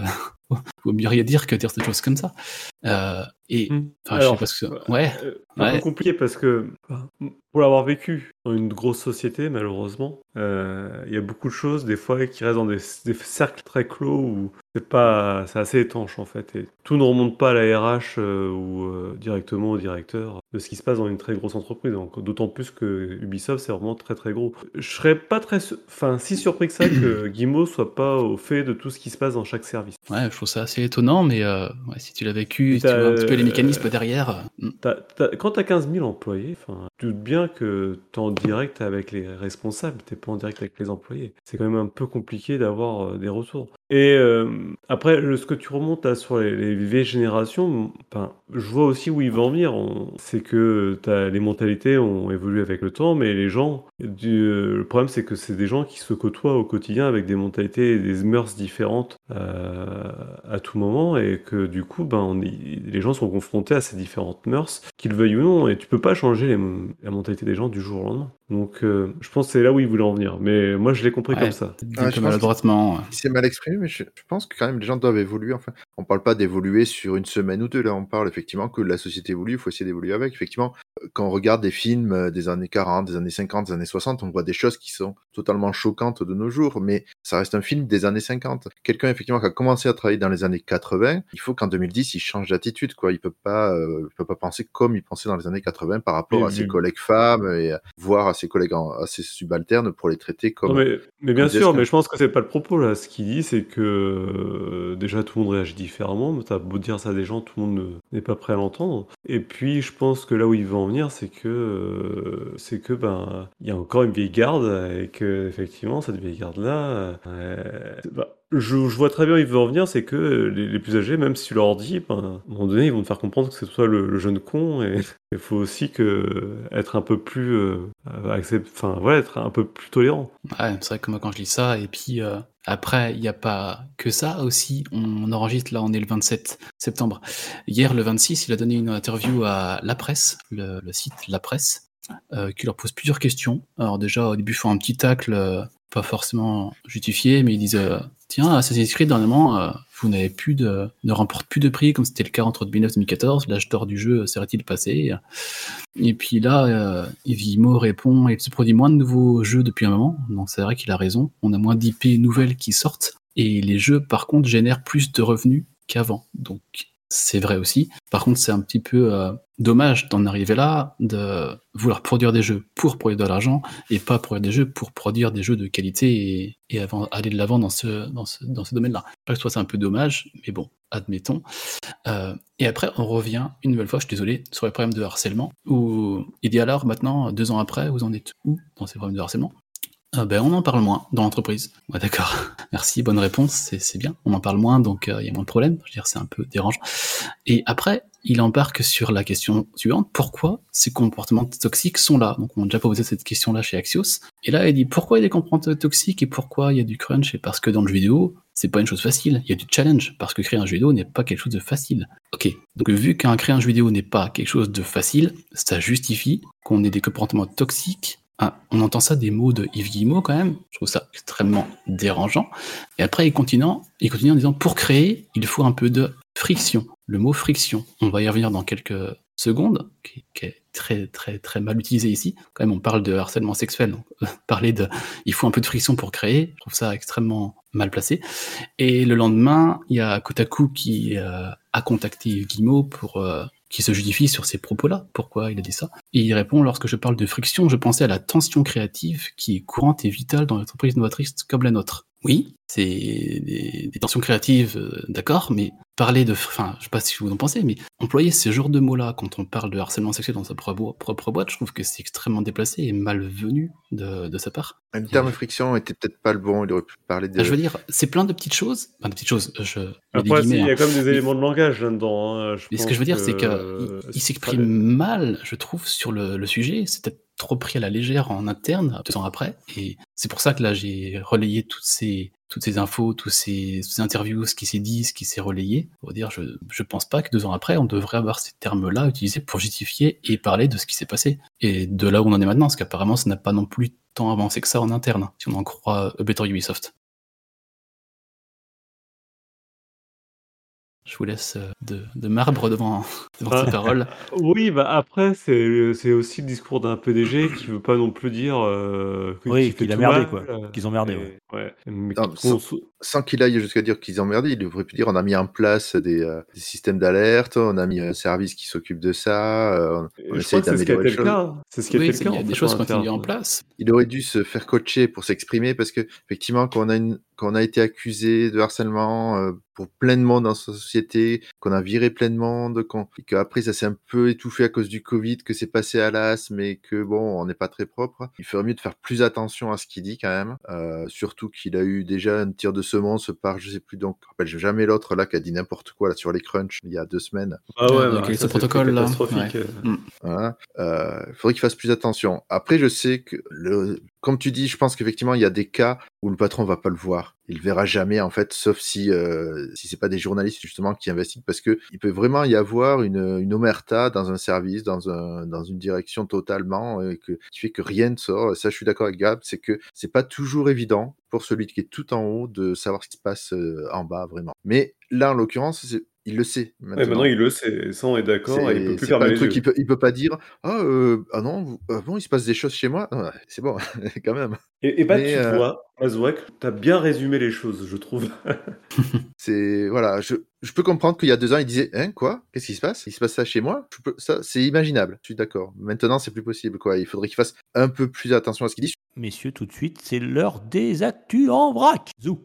euh, mieux rien dire que dire des choses comme ça. Euh, et Hmm. Alors, je sais pas ce que... Ouais, Euh, un Ouais. compliqué parce que pour l'avoir vécu dans une grosse société, malheureusement, euh, il y a beaucoup de choses des fois qui restent dans des, des cercles très clos où c'est pas, c'est assez étanche en fait. Et tout ne remonte pas à la RH euh, ou euh, directement au directeur de ce qui se passe dans une très grosse entreprise. Donc d'autant plus que Ubisoft c'est vraiment très très gros. Je serais pas très, enfin si surpris que ça que Guimau soit pas au fait de tout ce qui se passe dans chaque service. ouais, je trouve ça assez assez étonnant, mais euh, ouais, si tu l'as vécu, Puis tu vois un petit peu les euh, mécanismes derrière. euh, hmm. Quand tu as 15 000 employés, enfin, tu te doutes bien que tu es en direct avec les responsables, tu pas en direct avec les employés. C'est quand même un peu compliqué d'avoir des retours. Et euh, après, ce que tu remontes sur les, les vieilles générations, je vois aussi où ils vont en venir. C'est que les mentalités ont évolué avec le temps, mais les gens, le problème c'est que c'est des gens qui se côtoient au quotidien avec des mentalités et des mœurs différentes euh, à tout moment, et que du coup, ben, les gens sont confrontés à ces différentes mœurs, qu'ils le veuillent ou non, et tu peux pas changer la mentalité des gens du jour au lendemain. Donc, euh, je pense que c'est là où ils voulaient en venir. Mais moi, je l'ai compris Ouais. comme ça. Ah, un je maladroitement. ouais. C'est mal exprimé, mais je, je pense que quand même les gens doivent évoluer. Enfin, on parle pas d'évoluer sur une semaine ou deux. Là, on parle effectivement que la société évolue. Il faut essayer d'évoluer avec. Effectivement, quand on regarde des films euh, des années 40, des années 50, des années 60, on voit des choses qui sont totalement choquantes de nos jours. Mais ça reste un film des années 50. Quelqu'un effectivement qui a commencé à travailler dans les années 80, il faut qu'en 2010 il change d'attitude. Quoi, il peut pas, euh, il peut pas penser comme il pensait dans les années 80 par rapport à ses collègues femmes et voire à ses collègues, à ses subalternes pour les traiter comme. Non, mais, mais bien sûr, mais je pense que c'est pas le propos là. Ce qu'il dit, c'est que euh, déjà tout le monde réagit différemment. mais T'as beau dire ça à des gens, tout le monde ne- n'est pas prêt à l'entendre. Et puis, je pense que là où il veut en venir, c'est que euh, c'est que ben il y a encore une vieille garde et que effectivement cette vieille garde là, je, vois très bien où il veut en venir, c'est que les, les plus âgés, même si tu leur dis, ben, à un moment donné, ils vont te faire comprendre que c'est toi le, jeune con et il faut aussi que être un peu plus euh, enfin être un peu plus tolérant. C'est vrai que moi quand je lis ça, et puis euh, après, il n'y a pas que ça aussi. On enregistre là, on est le 27 septembre. Hier, le 26, il a donné une interview à La Presse, le site La Presse, euh, qui leur pose plusieurs questions. Alors déjà, au début, ils font un petit tacle, euh, pas forcément justifié, mais ils disent euh, Tiens, Assassin's Creed, dernièrement, vous n'avez plus de, ne remporte plus de prix, comme c'était le cas entre 2009 et 2014. L'âge d'or du jeu serait-il passé? Et puis là, Evimo répond Il se produit moins de nouveaux jeux depuis un moment. Donc c'est vrai qu'il a raison. On a moins d'IP nouvelles qui sortent. Et les jeux, par contre, génèrent plus de revenus qu'avant. Donc c'est vrai aussi. Par contre, c'est un petit peu euh, dommage d'en arriver là, de vouloir produire des jeux pour produire de l'argent et pas produire des jeux pour produire des jeux de qualité et, aller de l'avant dans ce, domaine-là. Je trouve c'est un peu dommage, mais bon, admettons. Euh, et après, on revient une nouvelle fois, je suis désolé, sur les problèmes de harcèlement, où il dit alors maintenant, deux ans après, vous en êtes où dans ces problèmes de harcèlement? Ah ben, on en parle moins dans l'entreprise. D'accord. Merci, bonne réponse, c'est bien. On en parle moins, donc euh, il y a moins de problèmes. Je veux dire, c'est un peu dérangeant. Et après, il embarque sur la question suivante. Pourquoi ces comportements toxiques sont là? Donc, on a déjà posé cette question-là chez Axios. Et là, il dit pourquoi il y a des comportements toxiques et pourquoi il y a du crunch? Et parce que dans le jeu vidéo, c'est pas une chose facile. Il y a du challenge. Parce que créer un jeu vidéo n'est pas quelque chose de facile. Ok. Donc, vu qu'un créer un jeu vidéo n'est pas quelque chose de facile, ça justifie qu'on ait des comportements toxiques ah, on entend ça des mots de Yves Guillemot quand même. Je trouve ça extrêmement dérangeant. Et après, il continue, en disant pour créer, il faut un peu de friction. Le mot friction, on va y revenir dans quelques secondes, qui, est très très très mal utilisé ici. Quand même, on parle de harcèlement sexuel. Donc, parler de, il faut un peu de friction pour créer. Je trouve ça extrêmement mal placé. Et le lendemain, il y a Kotaku qui euh, a contacté Yves Guillemot pour euh, qui se justifie sur ces propos-là. Pourquoi il a dit ça? Et il répond lorsque je parle de friction, je pensais à la tension créative qui est courante et vitale dans l'entreprise novatrice comme la nôtre. Oui, c'est des, des tensions créatives, euh, d'accord, mais parler de, enfin, je sais pas si vous en pensez, mais employer ce genre de mots-là quand on parle de harcèlement sexuel dans sa propre, propre boîte, je trouve que c'est extrêmement déplacé et malvenu de, de sa part. Le terme friction était peut-être pas le bon, il aurait pu parler de. Ah, je veux dire, c'est plein de petites choses, enfin de petites choses. Je, Après, il y a hein. quand même des Mais- éléments de langage là-dedans. hein. Mais ce que je veux dire, c'est qu'il il s'exprime mal, je trouve, sur le, le sujet. C'est peut-être trop pris à la légère en interne, deux ans après. Et c'est pour ça que là, j'ai relayé toutes ces, toutes ces infos, toutes ces interviews, ce qui s'est dit, ce qui s'est relayé. Pour dire, je, je pense pas que deux ans après, on devrait avoir ces termes-là utilisés pour justifier et parler de ce qui s'est passé. Et de là où on en est maintenant, parce qu'apparemment, ça n'a pas non plus tant avancé que ça en interne, si on en croit A Better Ubisoft. Je vous laisse euh, de, de marbre devant, devant Ah. ces paroles. Oui, bah après, c'est c'est aussi le discours d'un PDG qui veut pas non plus dire euh, que- Oui, qu'il a tout merdé, mal, quoi. euh, Qu'ils ont merdé, et- ouais. Ouais. Mais Non, qui cons- Sans qu'il aille jusqu'à dire qu'ils emmerdent, il devrait plus dire on a mis en place des, euh, des systèmes d'alerte, on a mis un service qui s'occupe de ça, euh, on c'est ce qui a d'améliorer été les le choses. cas. C'est ce qui a Oui, été c'est- le cas. il y a en des choses qui ont été interne. en place. Il aurait dû se faire coacher pour s'exprimer parce que effectivement quand on a une quand on a été accusé de harcèlement euh, pour plein de monde dans sa société, qu'on a viré plein de monde, qu'on et qu'après ça s'est un peu étouffé à cause du Covid, que c'est passé à l'as, mais que bon on n'est pas très propre. Il ferait mieux de faire plus attention à ce qu'il dit quand même. Euh, surtout qu'il a eu déjà un tir de semonce par je sais plus donc je rappelle jamais l'autre là qui a dit n'importe quoi là sur les crunchs il y a deux semaines. Ah ouais, Euh, bah, avec ce c'est protocole, là, catastrophique. ouais. Voilà. Euh, il faudrait qu'il fasse plus attention. Après, je sais que, le, comme tu dis, je pense qu'effectivement, il y a des cas où le patron va pas le voir. Il le verra jamais, en fait, sauf si, euh, si c'est pas des journalistes, justement, qui investiguent, parce que il peut vraiment y avoir une, une omerta dans un service, dans un, dans une direction totalement, euh, que, qui fait que rien ne sort. Ça, je suis d'accord avec Gab, c'est que c'est pas toujours évident pour celui qui est tout en haut de savoir ce qui se passe euh, en bas, vraiment. Mais là, en l'occurrence, c'est- il le sait. Ouais, maintenant, il le sait. Ça, on est d'accord. Il peut plus fermer pas truc peut, il peut pas dire ah, euh, ah non vous- ah bon il se passe des choses chez moi? Ah, c'est bon quand même Et, et bah, Mais, tu euh, vois, Mazouak, t'as bien résumé les choses, je trouve. c'est voilà je, je peux comprendre qu'il y a deux ans il disait hein quoi? Qu'est-ce qui se passe? Il se passe ça chez moi? Je peux- ça c'est imaginable je suis d'accord maintenant c'est plus possible quoi il faudrait qu'il fasse un peu plus attention à ce qu'il dit Messieurs, tout de suite, c'est l'heure des actus en vrac. Zou.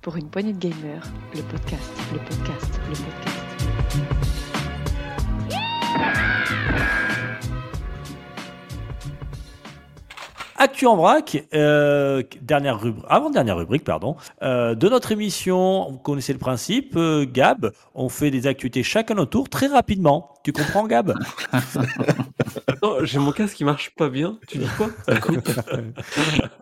Pour une poignée de gamers, le podcast, le podcast, le podcast. Actu en vrac, euh, dernière rubrique, pardon, euh, de notre émission. Vous connaissez le principe, euh, Gab, on fait des actualités chacun notre tour très rapidement. Tu comprends, Gab? Attends, j'ai mon casque qui marche pas bien. Tu dis quoi?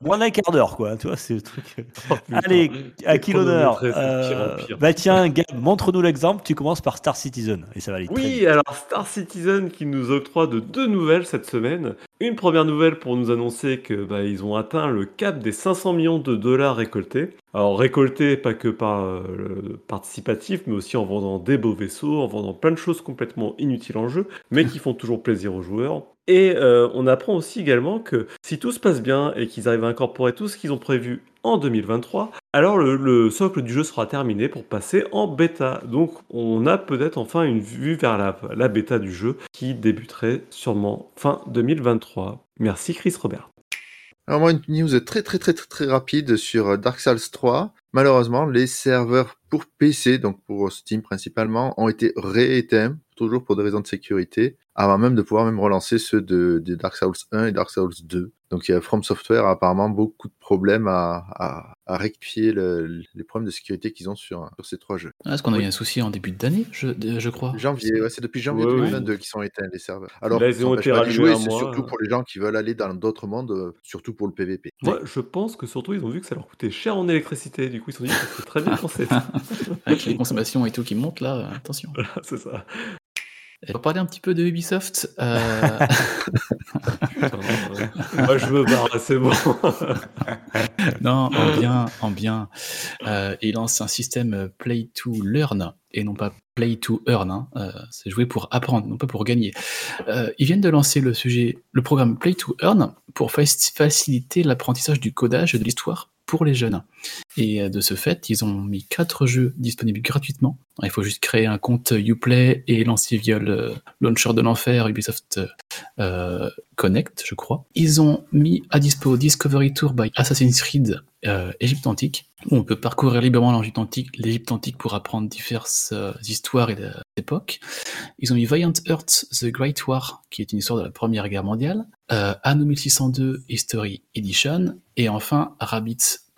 Moins d'un quart d'heure, quoi. Tu vois, c'est le truc. Oh. Allez, à qui l'honneur Euh. Bah tiens, Gab, montre-nous l'exemple. Tu commences par Star Citizen et ça va aller très Oui, vite. alors Star Citizen qui nous octroie de deux nouvelles cette semaine. Une première nouvelle pour nous annoncer que bah, ils ont atteint le cap des 500 millions de dollars récoltés. Alors récoltés pas que par euh, participatif, mais aussi en vendant des beaux vaisseaux, en vendant plein de choses complètement inutiles en jeu, mais qui font toujours plaisir aux joueurs. Et euh, on apprend aussi également que si tout se passe bien et qu'ils arrivent à incorporer tout ce qu'ils ont prévu en 2023, alors le, le socle du jeu sera terminé pour passer en bêta. Donc on a peut-être enfin une vue vers la, la bêta du jeu qui débuterait sûrement fin 2023. Merci Chris Robert. Alors moi une news très très très très, très rapide sur Dark Souls 3 malheureusement les serveurs pour PC donc pour Steam principalement ont été rééteints toujours pour des raisons de sécurité avant même de pouvoir même relancer ceux de, de Dark Souls 1 et Dark Souls 2 donc il y a From Software a apparemment beaucoup de problèmes à, à, à rectifier le- les problèmes de sécurité qu'ils ont sur, sur ces trois jeux. Ah, Est-ce qu'on a eu un souci en début d'année, je, je crois? Janvier, ouais, c'est depuis janvier Ouais, ouais. 2022 qu'ils sont éteints les serveurs. Alors, Là, ils ont été rallumés c'est surtout pour les gens qui veulent aller dans d'autres mondes, euh, surtout pour le PVP. Moi, je pense que surtout ils ont vu que ça leur coûtait cher en électricité. Du coup, ils se sont dit que c'est très bien pensé. Avec les consommations et tout qui montent là, euh, attention. c'est ça. On va parler un petit peu de Ubisoft. euh. Moi, je me barre, c'est bon. non, en bien, en bien. Euh, il lance un système euh, Play to Learn et non pas Play to Earn. hein. Euh, c'est jouer pour apprendre, non pas pour gagner. Euh, ils viennent de lancer le sujet, le programme Play to Earn pour faci- faciliter l'apprentissage du codage et de l'histoire pour les jeunes. Et de ce fait, ils ont mis quatre jeux disponibles gratuitement. Il faut juste créer un compte Uplay et lancer via le launcher de l'enfer Ubisoft euh, Connect, je crois. Ils ont mis à dispo Discovery Tour by Assassin's Creed euh, Égypte antique, où on peut parcourir librement l'Égypte antique, antique pour apprendre diverses euh, histoires et époques. Ils ont mis Valiant Earth The Great War, qui est une histoire de la Première Guerre mondiale, Anno 1602 History Edition, et enfin Rabbit's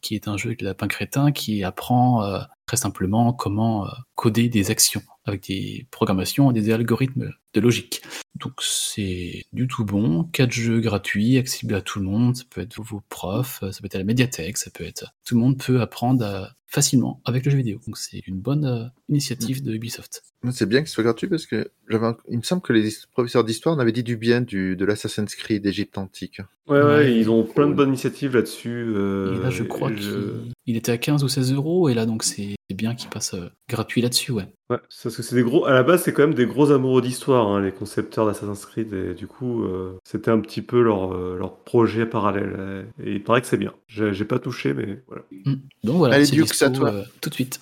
Qui est un jeu le lapin crétin qui apprend euh, très simplement comment euh, coder des actions avec des programmations et des algorithmes de logique. Donc c'est du tout bon, quatre jeux gratuits, accessibles à tout le monde, ça peut être vos profs, ça peut être à la médiathèque, ça peut être... Tout le monde peut apprendre à- facilement avec le jeu vidéo. Donc c'est une bonne euh, initiative de Ubisoft. C'est bien que ce soit gratuit parce que j'avais, il me semble que les professeurs d'histoire en avaient dit du bien du, de l'Assassin's Creed d'Égypte antique. Ouais, ouais, Ouais. ils ont plein de bonnes initiatives là-dessus. euh, et là je crois et qu'il il était à 15 ou 16 euros et là donc c'est bien qu'il passe euh, gratuit là-dessus, ouais. Ouais, parce que c'est des gros. À la base, c'est quand même des gros amoureux d'histoire, hein, les concepteurs d'Assassin's Creed et du coup, euh, c'était un petit peu leur, euh, leur projet parallèle. Et il paraît que c'est bien. J'ai pas touché, mais voilà. Mm. Donc voilà, Allez, Dukes, à toi. euh, tout de suite.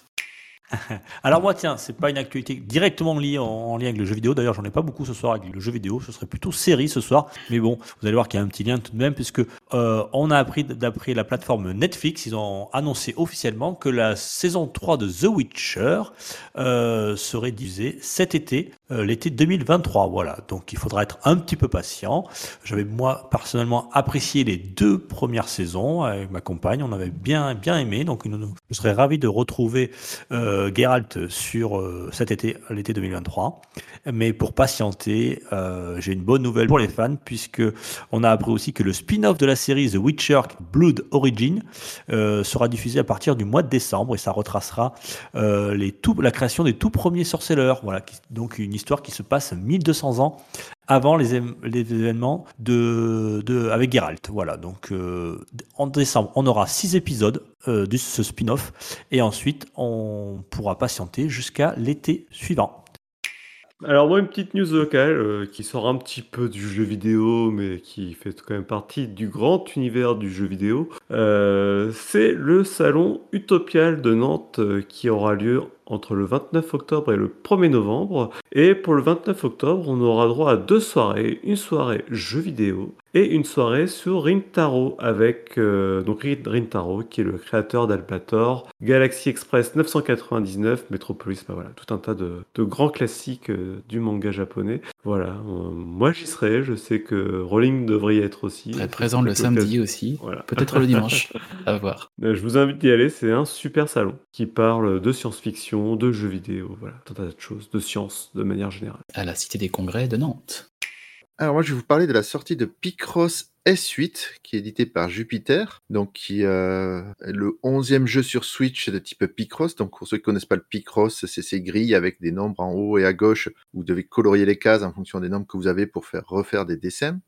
Alors moi, tiens, c'est pas une actualité directement liée en, en lien avec le jeu vidéo. D'ailleurs, j'en ai pas beaucoup ce soir avec le jeu vidéo. Ce serait plutôt série ce soir. Mais bon, vous allez voir qu'il y a un petit lien tout de même, puisque euh, on a appris d'après la plateforme Netflix, ils ont annoncé officiellement que la saison 3 de The Witcher euh, serait diffusée cet été, l'été 2023. Voilà. Donc il faudra être un petit peu patient. J'avais moi personnellement apprécié les deux premières saisons avec ma compagne. On avait bien bien aimé. Donc je serais ravi de retrouver euh, Geralt sur euh, cet été, l'été 2023. Mais pour patienter, euh, j'ai une bonne nouvelle pour les fans puisque on a appris aussi que le spin-off de la série The Witcher Blood Origin euh, sera diffusé à partir du mois de décembre et ça retracera euh, la création des tout premiers sorceleurs. Voilà, donc une histoire qui se passe 1200 ans avant les, événements de, avec Geralt. Voilà, donc euh, en décembre, on aura six épisodes euh, de ce spin-off et ensuite on pourra patienter jusqu'à l'été suivant. Alors moi une petite news locale euh, qui sort un petit peu du jeu vidéo mais qui fait quand même partie du grand univers du jeu vidéo. C'est le salon Utopial de Nantes qui aura lieu entre le 29 octobre et le 1er novembre. Et pour le 29 octobre, on aura droit à deux soirées, une soirée jeu vidéo et une soirée sur Rintaro avec euh, donc Rin- Rintaro qui est le créateur d'Albator, Galaxy Express 999, Metropolis, bah voilà, tout un tas de, de grands classiques euh, du manga japonais. Voilà, euh, moi j'y serai, je sais que Rowling devrait y être aussi. Très présent le samedi aussi. Voilà. Peut-être le dimanche. à voir. Je vous invite d'y aller, c'est un super salon qui parle de science-fiction, de jeux vidéo, voilà, tout un tas de choses, de science de manière générale. À la Cité des Congrès de Nantes. Alors moi, je vais vous parler de la sortie de Picross S8, qui est édité par Jupiter, donc qui euh, est le 11e jeu sur Switch de type Picross. Donc pour ceux qui connaissent pas le Picross, c'est ces grilles avec des nombres en haut et à gauche. Vous devez colorier les cases en fonction des nombres que vous avez pour faire refaire des dessins.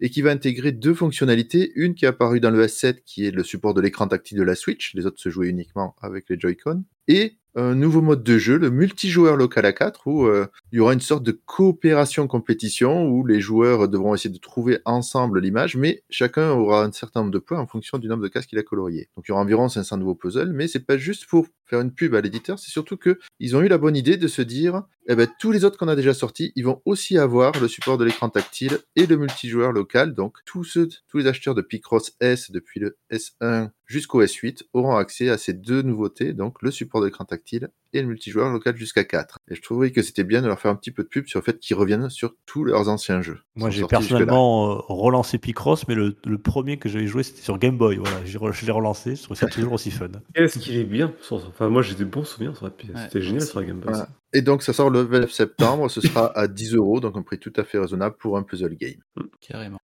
Et qui va intégrer deux fonctionnalités. Une qui est apparue dans le S7, qui est le support de l'écran tactile de la Switch. Les autres se jouaient uniquement avec les Joy-Con. Et un nouveau mode de jeu, le multijoueur local à 4, où euh, il y aura une sorte de coopération compétition où les joueurs devront essayer de trouver ensemble l'image, mais chacun aura un certain nombre de points en fonction du nombre de cases qu'il a coloriés. Donc il y aura environ 500 nouveaux puzzles, mais c'est pas juste pour faire une pub à l'éditeur, c'est surtout que ils ont eu la bonne idée de se dire, eh ben tous les autres qu'on a déjà sortis, ils vont aussi avoir le support de l'écran tactile et le multijoueur local. Donc tous ceux, tous les acheteurs de Picross S depuis le S1 jusqu'au S8 auront accès à ces deux nouveautés, donc le support de l'écran tactile et le multijoueur local jusqu'à 4. Et je trouvais que c'était bien de leur faire un petit peu de pub sur le fait qu'ils reviennent sur tous leurs anciens jeux. Moi, j'ai personnellement euh, relancé Picross, mais le, le premier que j'avais joué, c'était sur Game Boy. Voilà, je l'ai relancé, je trouve ça toujours aussi fun. Qu'est-ce qu'il est bien sur- Enfin, moi j'ai des bons souvenirs sur la PS. Ouais, C'était génial aussi. sur la Game Boy. Voilà. Et donc ça sort le 29 septembre, ce sera à 10 euros, donc un prix tout à fait raisonnable pour un puzzle game. Carrément.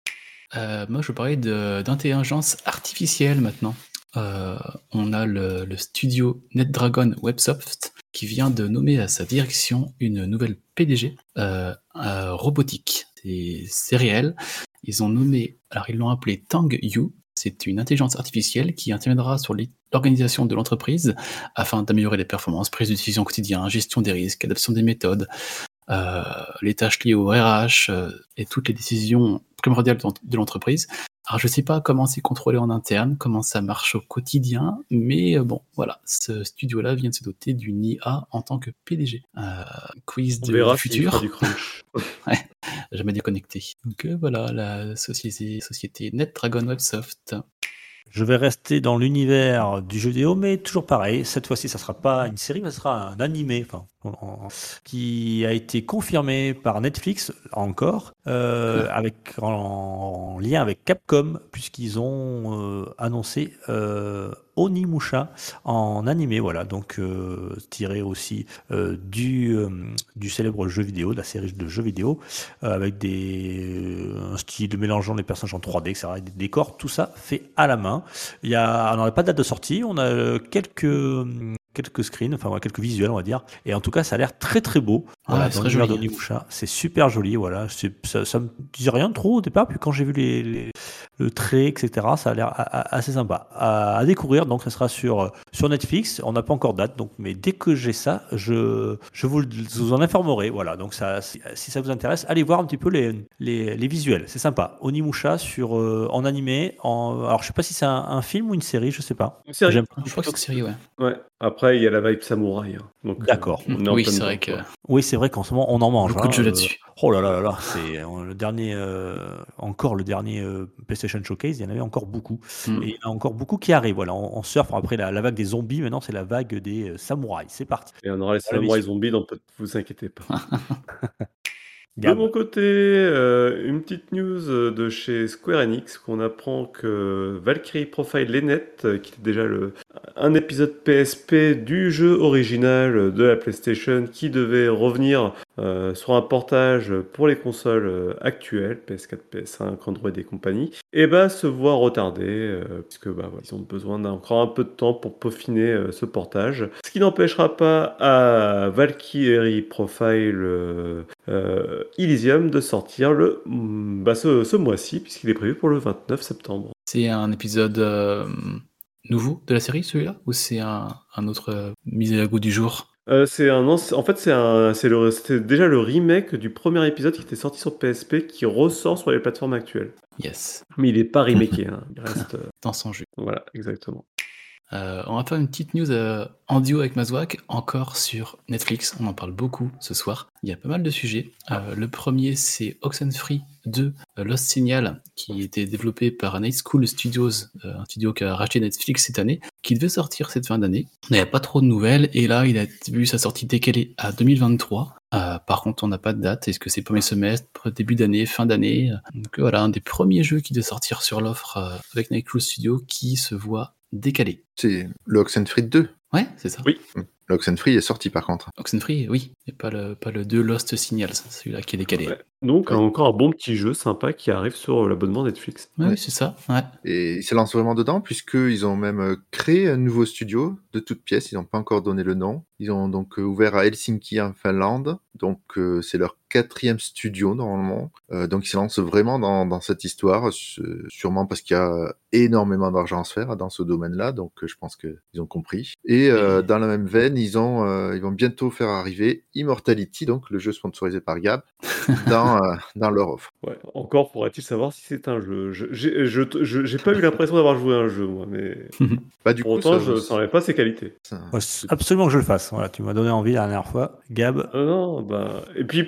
Euh, moi, je veux parler de- d'intelligence artificielle maintenant. Euh, on a le, studio NetDragon Websoft qui vient de nommer à sa direction une nouvelle PDG euh, euh, robotique. C'est réel. Ils ont nommé, alors ils l'ont appelé Tang Yu. C'est une intelligence artificielle qui interviendra sur l'organisation de l'entreprise afin d'améliorer les performances, prise de décision quotidien, gestion des risques, adoption des méthodes, les tâches liées au RH et toutes les décisions primordiales de de l'entreprise. Alors je sais pas comment c'est contrôlé en interne, comment ça marche au quotidien, mais euh, bon, voilà, ce studio-là vient de se doter d'une IA en tant que PDG. Euh, quiz On de verra futur, du crunch. jamais déconnecté. Donc euh, voilà, la société, société NetDragon Websoft. Je vais rester dans l'univers du jeu vidéo, mais toujours pareil. Cette fois-ci, ça sera pas une série, mais ce sera un animé, enfin, en- en- qui a été confirmé par Netflix encore, euh, avec en, en lien avec Capcom, puisqu'ils ont euh, annoncé euh, Onimusha en animé, voilà, donc euh, tiré aussi du du célèbre jeu vidéo, de la série de jeux vidéo, avec des un style mélangeant les personnages en 3D, etc., et des décors, tout ça fait à la main. Il y a, on n'a pas de date de sortie, on a quelques quelques screens, enfin ouais, quelques visuels, on va dire, et en tout cas, ça a l'air très très beau. Voilà, Ouais, c'est dans très l'univers joli. d'Onimusha, c'est super joli, voilà. Ça, ça me disait rien trop au départ, puis quand j'ai vu les, les, le trait, etc. Ça a l'air assez sympa à, à découvrir. Donc, ça sera sur, sur Netflix. On n'a pas encore de date, donc, mais dès que j'ai ça, je, je vous, en informerai. Voilà, donc ça, si, si ça vous intéresse, allez voir un petit peu les, les, les visuels. C'est sympa. Onimusha sur, euh, en animé. En, alors, je sais pas si c'est un, un film ou une série, je sais pas. Une série. J'aime- Je crois que c'est une série, ouais. Ouais. Après, il y a la vibe samouraï. hein. Donc, D'accord. euh, en Oui, c'est vrai dedans, que quoi. Oui, c'est vrai qu'en ce moment, on en mange. beaucoup hein, de jeux euh, là-dessus. Oh là là là là, c'est euh, le dernier, euh, encore le dernier euh, PlayStation Showcase, il y en avait encore beaucoup. Mm. Et il y en a encore beaucoup qui arrivent. Voilà, on, on surfe après la, la vague des zombies, maintenant c'est la vague des euh, samouraïs. C'est parti. Et on aura les Voilà, samouraïs zombies, donc peut- vous inquiétez pas. De mon côté, euh, une petite news euh, de chez Square Enix qu'on apprend que Valkyrie Profile Lenet, qui était déjà le, un épisode PSP du jeu original de la PlayStation, qui devait revenir euh, sur un portage pour les consoles euh, actuelles, PS4, PS5, Android et compagnie, et bah se voit retardé, euh, puisque bah, ils ont besoin d'encore un peu de temps pour peaufiner euh, ce portage. Ce qui n'empêchera pas à Valkyrie Profile Elysium de sortir le, mm, bah, ce, mois-ci, puisqu'il est prévu pour le 29 septembre. C'est un épisode nouveau de la série, celui-là? Ou c'est un, autre mise à goût du jour? Euh, c'est un en fait c'est un c'est le c'était déjà le remake du premier épisode qui était sorti sur PSP qui ressort sur les plateformes actuelles. Yes, Mais il est pas remaké, hein. il reste euh, dans son jus. voilà exactement. Euh, on va faire une petite news euh, en duo avec Mazouak, encore sur Netflix. On en parle beaucoup ce soir. Il y a pas mal de sujets. Euh, le premier, c'est Oxenfree 2 euh, Lost Signal, qui était développé par Night School Studios, euh, un studio qui a racheté Netflix cette année, qui devait sortir cette fin d'année. Il n'y avait pas trop de nouvelles, et là, il a vu sa sortie décalée à 2023. Euh, par contre, on n'a pas de date. Est-ce que c'est premier semestre, début d'année, fin d'année? Donc voilà, un des premiers jeux qui devait sortir sur l'offre euh, avec Night School Studio qui se voit décalé. C'est le Oxenfree 2. Ouais, c'est ça. Oui. Le Oxenfree est sorti par contre. Oxenfree, oui, et pas le, pas le 2 Lost Signals, celui-là qui est décalé. Ouais. Donc Ouais. encore un bon petit jeu sympa qui arrive sur l'abonnement Netflix. Ouais, Ouais. Oui, c'est ça. Ouais. Et ils se lancent vraiment dedans, puisqu'ils ont même euh, créé un nouveau studio de toutes pièces. Ils n'ont pas encore donné le nom. Ils ont donc euh, ouvert à Helsinki, en Finlande. Donc, euh, c'est leur quatrième studio, normalement. Euh, donc, ils se lancent vraiment dans, dans cette histoire, sûrement parce qu'il y a énormément d'argent à se faire dans ce domaine-là. Donc, euh, je pense qu'ils ont compris. Et euh, Et- dans la même veine, ils, ont, euh, ils vont bientôt faire arriver Immortality, donc le jeu sponsorisé par Gab, dans, euh, dans leur offre. Ouais. Encore faudrait-il savoir si c'est un jeu. Je- J'ai je, je- pas eu l'impression d'avoir joué à un jeu moi, mais Bah, du pour coup, autant ça- je ne savais pas ses qualités. ça- Ouais, c'est absolument que je le fasse. Voilà, tu m'as donné envie la dernière fois. Gab, Ah non, bah... Et puis,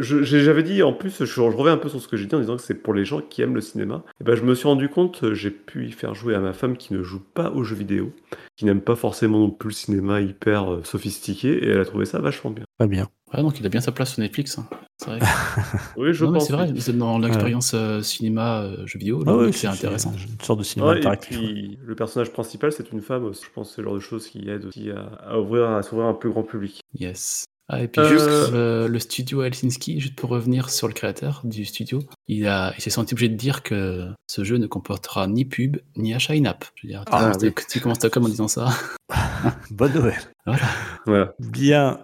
j'avais dit, en plus, je, je reviens un peu sur ce que j'ai dit en disant que c'est pour les gens qui aiment le cinéma. Et ben, je me suis rendu compte, j'ai pu y faire jouer à ma femme qui ne joue pas aux jeux vidéo, qui n'aime pas forcément non plus le cinéma hyper euh, sophistiqué, et elle a trouvé ça vachement bien. très bien. Ouais, donc il a bien sa place sur Netflix. hein. C'est vrai. Oui, je Non, pense. c'est vrai, c'est dans l'expérience euh, cinéma euh, jeu vidéo, Ah oui, c'est intéressant. Une sorte de cinéma Ouais, et interactif. ouais. puis, le personnage principal, c'est une femme aussi. Je pense que c'est le genre de choses qui aide aussi à, à ouvrir, à s'ouvrir à un plus grand public. Yes. Ah, et puis Euh, juste le, le studio Helsinki, juste pour revenir sur le créateur du studio, il, a, il s'est senti obligé de dire que ce jeu ne comportera ni pub ni achat in-app. Je veux dire, tu, Ah, commences, oui. tu commences ta com en disant ça. Bonne nouvelle. Voilà. Bien.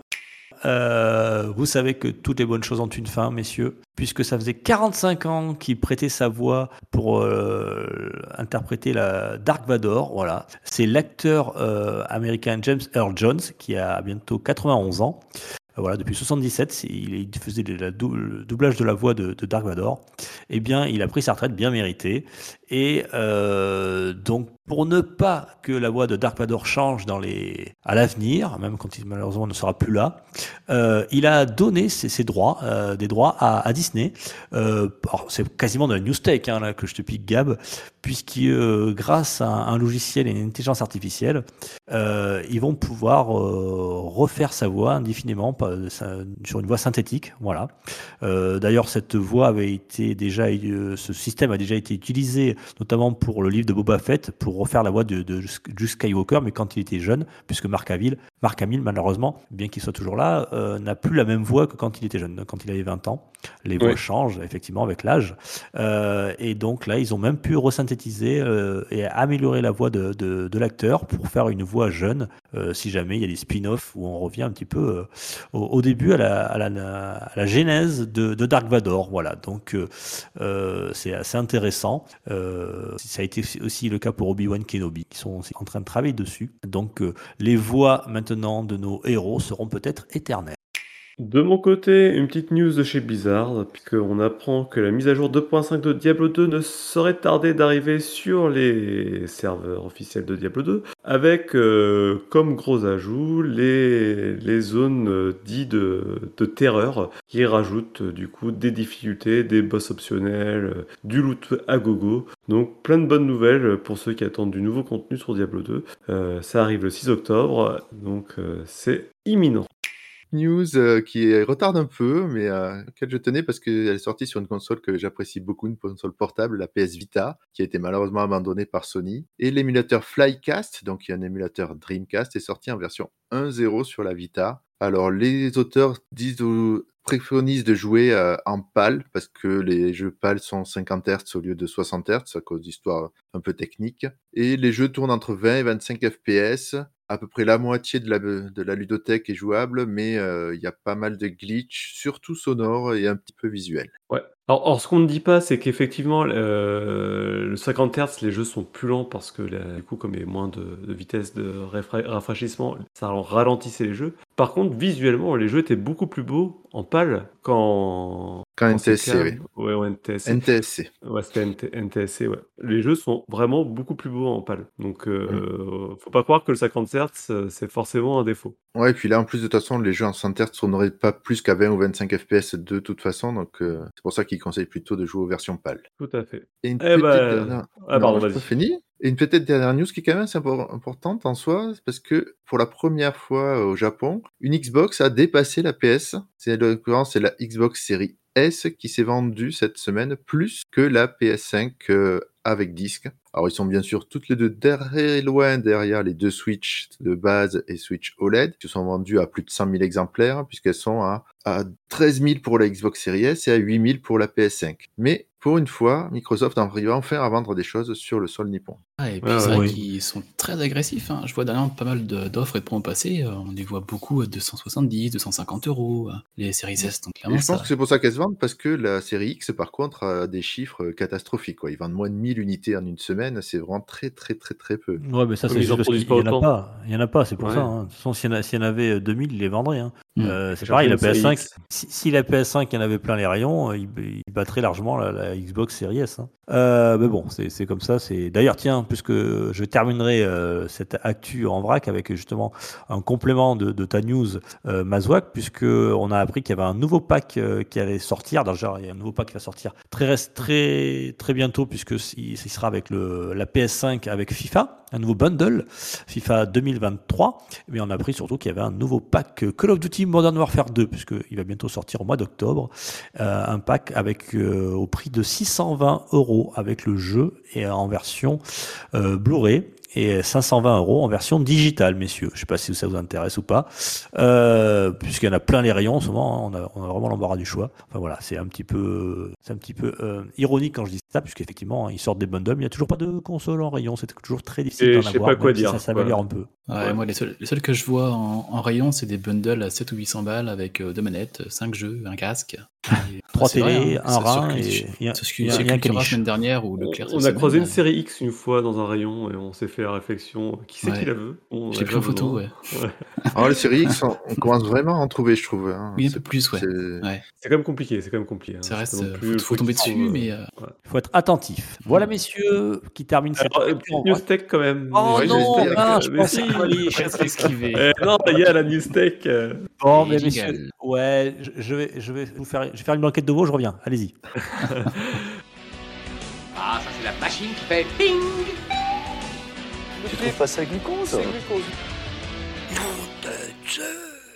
Euh, vous savez que toutes les bonnes choses ont une fin, messieurs, puisque ça faisait 45 ans qu'il prêtait sa voix pour euh, interpréter la Dark Vador. Voilà, c'est l'acteur euh, américain James Earl Jones qui a bientôt 91 ans. Voilà, depuis 77, il, faisait le, la dou- le doublage de la voix de, Dark Vador. Eh bien, il a pris sa retraite bien méritée. Et euh, donc, pour ne pas que la voix de Dark Vador change dans les... à l'avenir, même quand il malheureusement ne sera plus là, euh, il a donné ses, droits, euh, des droits à, Disney. C'est quasiment de la news tech hein, que je te pique, Gab, puisque grâce à un, logiciel et une intelligence artificielle, ils vont pouvoir refaire sa voix indéfiniment ça- sur une voix synthétique. Voilà. Euh, D'ailleurs, cette voix avait été déjà, euh, ce système a déjà été utilisé notamment pour le livre de Boba Fett, pour refaire la voix de, de Skywalker, mais quand il était jeune, puisque Mark Hamill, Mark Hamill malheureusement, bien qu'il soit toujours là, euh, n'a plus la même voix que quand il était jeune, quand il avait 20 ans. Les voix changent effectivement avec l'âge. Euh, et donc là, ils ont même pu resynthétiser euh, et améliorer la voix de, de, de l'acteur pour faire une voix jeune, euh, si jamais il y a des spin-offs où on revient un petit peu euh, au, début à la, à la, genèse de, Dark Vador. Voilà, donc euh, euh, c'est assez intéressant. Euh, ça a été aussi le cas pour Obi-Wan Kenobi, qui sont en train de travailler dessus. Donc euh, les voix maintenant de nos héros seront peut-être éternelles. De mon côté, une petite news de chez Blizzard, puisqu'on apprend que la mise à jour 2.5 de Diablo 2 ne saurait tarder d'arriver sur les serveurs officiels de Diablo 2, avec euh, comme gros ajout les, zones euh, dites de, terreur, qui rajoutent euh, du coup des difficultés, des boss optionnels, du loot à gogo. Donc plein de bonnes nouvelles pour ceux qui attendent du nouveau contenu sur Diablo 2. Euh, ça arrive le 6 octobre, donc c'est imminent. News euh, qui retarde un peu, mais euh, je tenais parce qu'elle est sortie sur une console que j'apprécie beaucoup, une console portable, la PS Vita, qui a été malheureusement abandonnée par Sony. Et l'émulateur Flycast, donc y a un émulateur Dreamcast, est sorti en version 1.0 sur la Vita. Alors les auteurs disent ou préconisent de jouer euh, en PAL parce que les jeux PAL sont 50 Hz au lieu de 60 Hz à cause d'histoires un peu techniques. Et les jeux tournent entre 20 et 25 FPS. À peu près la moitié de la, de ludothèque est jouable, mais euh, il y a pas mal de glitch, surtout sonores et un petit peu visuels. Ouais. Alors, ce qu'on ne dit pas, c'est qu'effectivement, euh, le 50 Hz, les jeux sont plus lents parce que là, du coup, comme il y a moins de, de vitesse de rafra- rafraîchissement, ça ralentissait les jeux. Par contre, visuellement, les jeux étaient beaucoup plus beaux en pâle qu'en Quand qu'en NTSC, oui. Ouais, ouais, NTSC. NTSC. Ouais, c'était NT- NTSC, ouais. Les jeux sont vraiment beaucoup plus beaux en pâle. Donc, euh, faut pas croire que le 50 Hz, euh, c'est forcément un défaut. Ouais, et puis là, en plus, de toute façon, les jeux en 100 Hz tourneraient pas plus qu'à 20 ou 25 FPS de toute façon, donc euh, c'est pour ça qu'ils conseillent plutôt de jouer aux versions PAL. Tout à fait. Et une Eh petite ben, dernière... Ah, Non, pardon, vas-y. fini. Et une petite dernière news qui est quand même assez impor- importante en soi, c'est parce que pour la première fois euh, au Japon, une Xbox a dépassé la PS. C'est c'est la Xbox Series S qui s'est vendue cette semaine plus que la PS5 euh, avec disque. Alors ils sont bien sûr toutes les deux très loin derrière les deux Switch de base et Switch OLED qui sont vendus à plus de 100 000 exemplaires puisqu'elles sont à, à 13 000 pour la Xbox Series S et à 8 000 pour la PS5. Mais pour une fois, Microsoft arrive enfin à vendre des choses sur le sol nippon. Ah, et puis Ouais, c'est vrai Oui. qu'ils sont très agressifs. hein. Je vois dernièrement pas mal d'offres et de promos passer. euh, On les voit beaucoup à 270, 250 euros. euh, Les séries S, donc Et clairement, je pense ça... que c'est pour ça qu'elles se vendent, parce que la série X, par contre, a des chiffres catastrophiques. Quoi. Ils vendent moins de 1000 unités en une semaine, c'est vraiment très très très très peu. Ouais, mais ça, c'est juste parce qu'il n'y en a pas. Il y en a pas, c'est pour Ouais. ça. hein. De toute façon, s'il y, en y avait euh, 2000, ils les vendraient. hein. Mm. Euh, c'est pareil, la appris une série PS5, X. si, si la PS5 il y en avait plein les rayons, euh, il, il battrait largement la, la Xbox Series S. hein. Euh, mais bon, c'est c'est comme ça. c'est D'ailleurs, tiens, puisque je terminerai euh, cette actu en vrac avec justement un complément de, de ta news, euh, Mazouak, puisque on a appris qu'il y avait un nouveau pack euh, qui allait sortir. D'ailleurs, il y a un nouveau pack qui va sortir très très très bientôt, puisque il, il sera avec le, la PS5 avec FIFA, un nouveau bundle FIFA 2023. Mais on a appris surtout qu'il y avait un nouveau pack Call of Duty Modern Warfare 2, puisqu'il va bientôt sortir au mois d'octobre. Euh, un pack avec euh, au prix de 620 euros avec le jeu et en version euh, Blu-ray et 520 euros en version digitale, messieurs. Je sais pas si ça vous intéresse ou pas, euh, puisqu'il y en a plein les rayons en ce moment. hein. on, a, on a vraiment l'embarras du choix. Enfin voilà, c'est un petit peu, c'est un petit peu euh, ironique quand je dis ça, puisqu'effectivement hein, ils sortent des bundles, mais il n'y a toujours pas de console en rayon. C'est toujours très difficile d'en je sais avoir. pas quoi dire, Ça s'améliore un peu. Ouais, Ouais. Moi, les seuls, les seuls que je vois en, en rayon, c'est des bundles à 7 ou 800 balles avec euh, deux manettes, 5 jeux, un casque. Et, Trois télés, hein, un sur- et- C'est ce un qui la semaine dernière ou le On, a croisé une série X une fois dans un rayon et on s'est fait la réflexion qui c'est Ouais. qui la veut? On J'ai a pris en photo, ouais. Alors les séries X, on, on commence vraiment à en trouver, je trouve. hein. Oui, un C'est- peu plus, ouais. c'est- quand même compliqué, c'est quand même compliqué. hein. Ça reste, euh, plus faut, truc tomber dessus, mais euh, euh, Il faut être attentif. Voilà, messieurs, qui termine cette euh, news tech quand même. Oh non, que- je mais vais esquiver. Eh, non, il y a la news tech. euh, Bon, mais messieurs, ouais, je, vais, je vais vous faire, je vais faire une banquette de veau, je reviens. Allez-y. Ah, ça c'est la machine qui fait ping Tu trouves pas ça glucose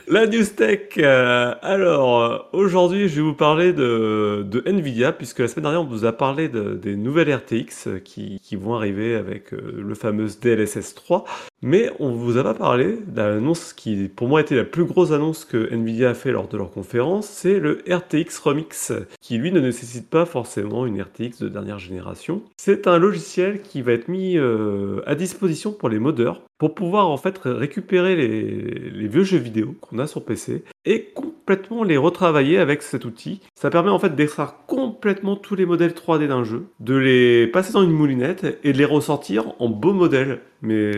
La news tech. euh, alors, euh, aujourd'hui, je vais vous parler de, de Nvidia, puisque la semaine dernière, on vous a parlé de- des nouvelles RTX euh, qui, qui vont arriver avec euh, le fameux DLSS 3. Mais on vous a pas parlé l'annonce qui, pour moi, était la plus grosse annonce que Nvidia a fait lors de leur conférence. C'est le RTX Remix, qui lui ne nécessite pas forcément une RTX de dernière génération. C'est un logiciel qui va être mis euh, à disposition pour les modeurs pour pouvoir en fait récupérer les vieux jeux vidéo qu'on a sur PC et complètement les retravailler avec cet outil. Ça permet en fait d'extraire complètement tous les modèles 3D d'un jeu, de les passer dans une moulinette et de les ressortir en beaux modèles. Mais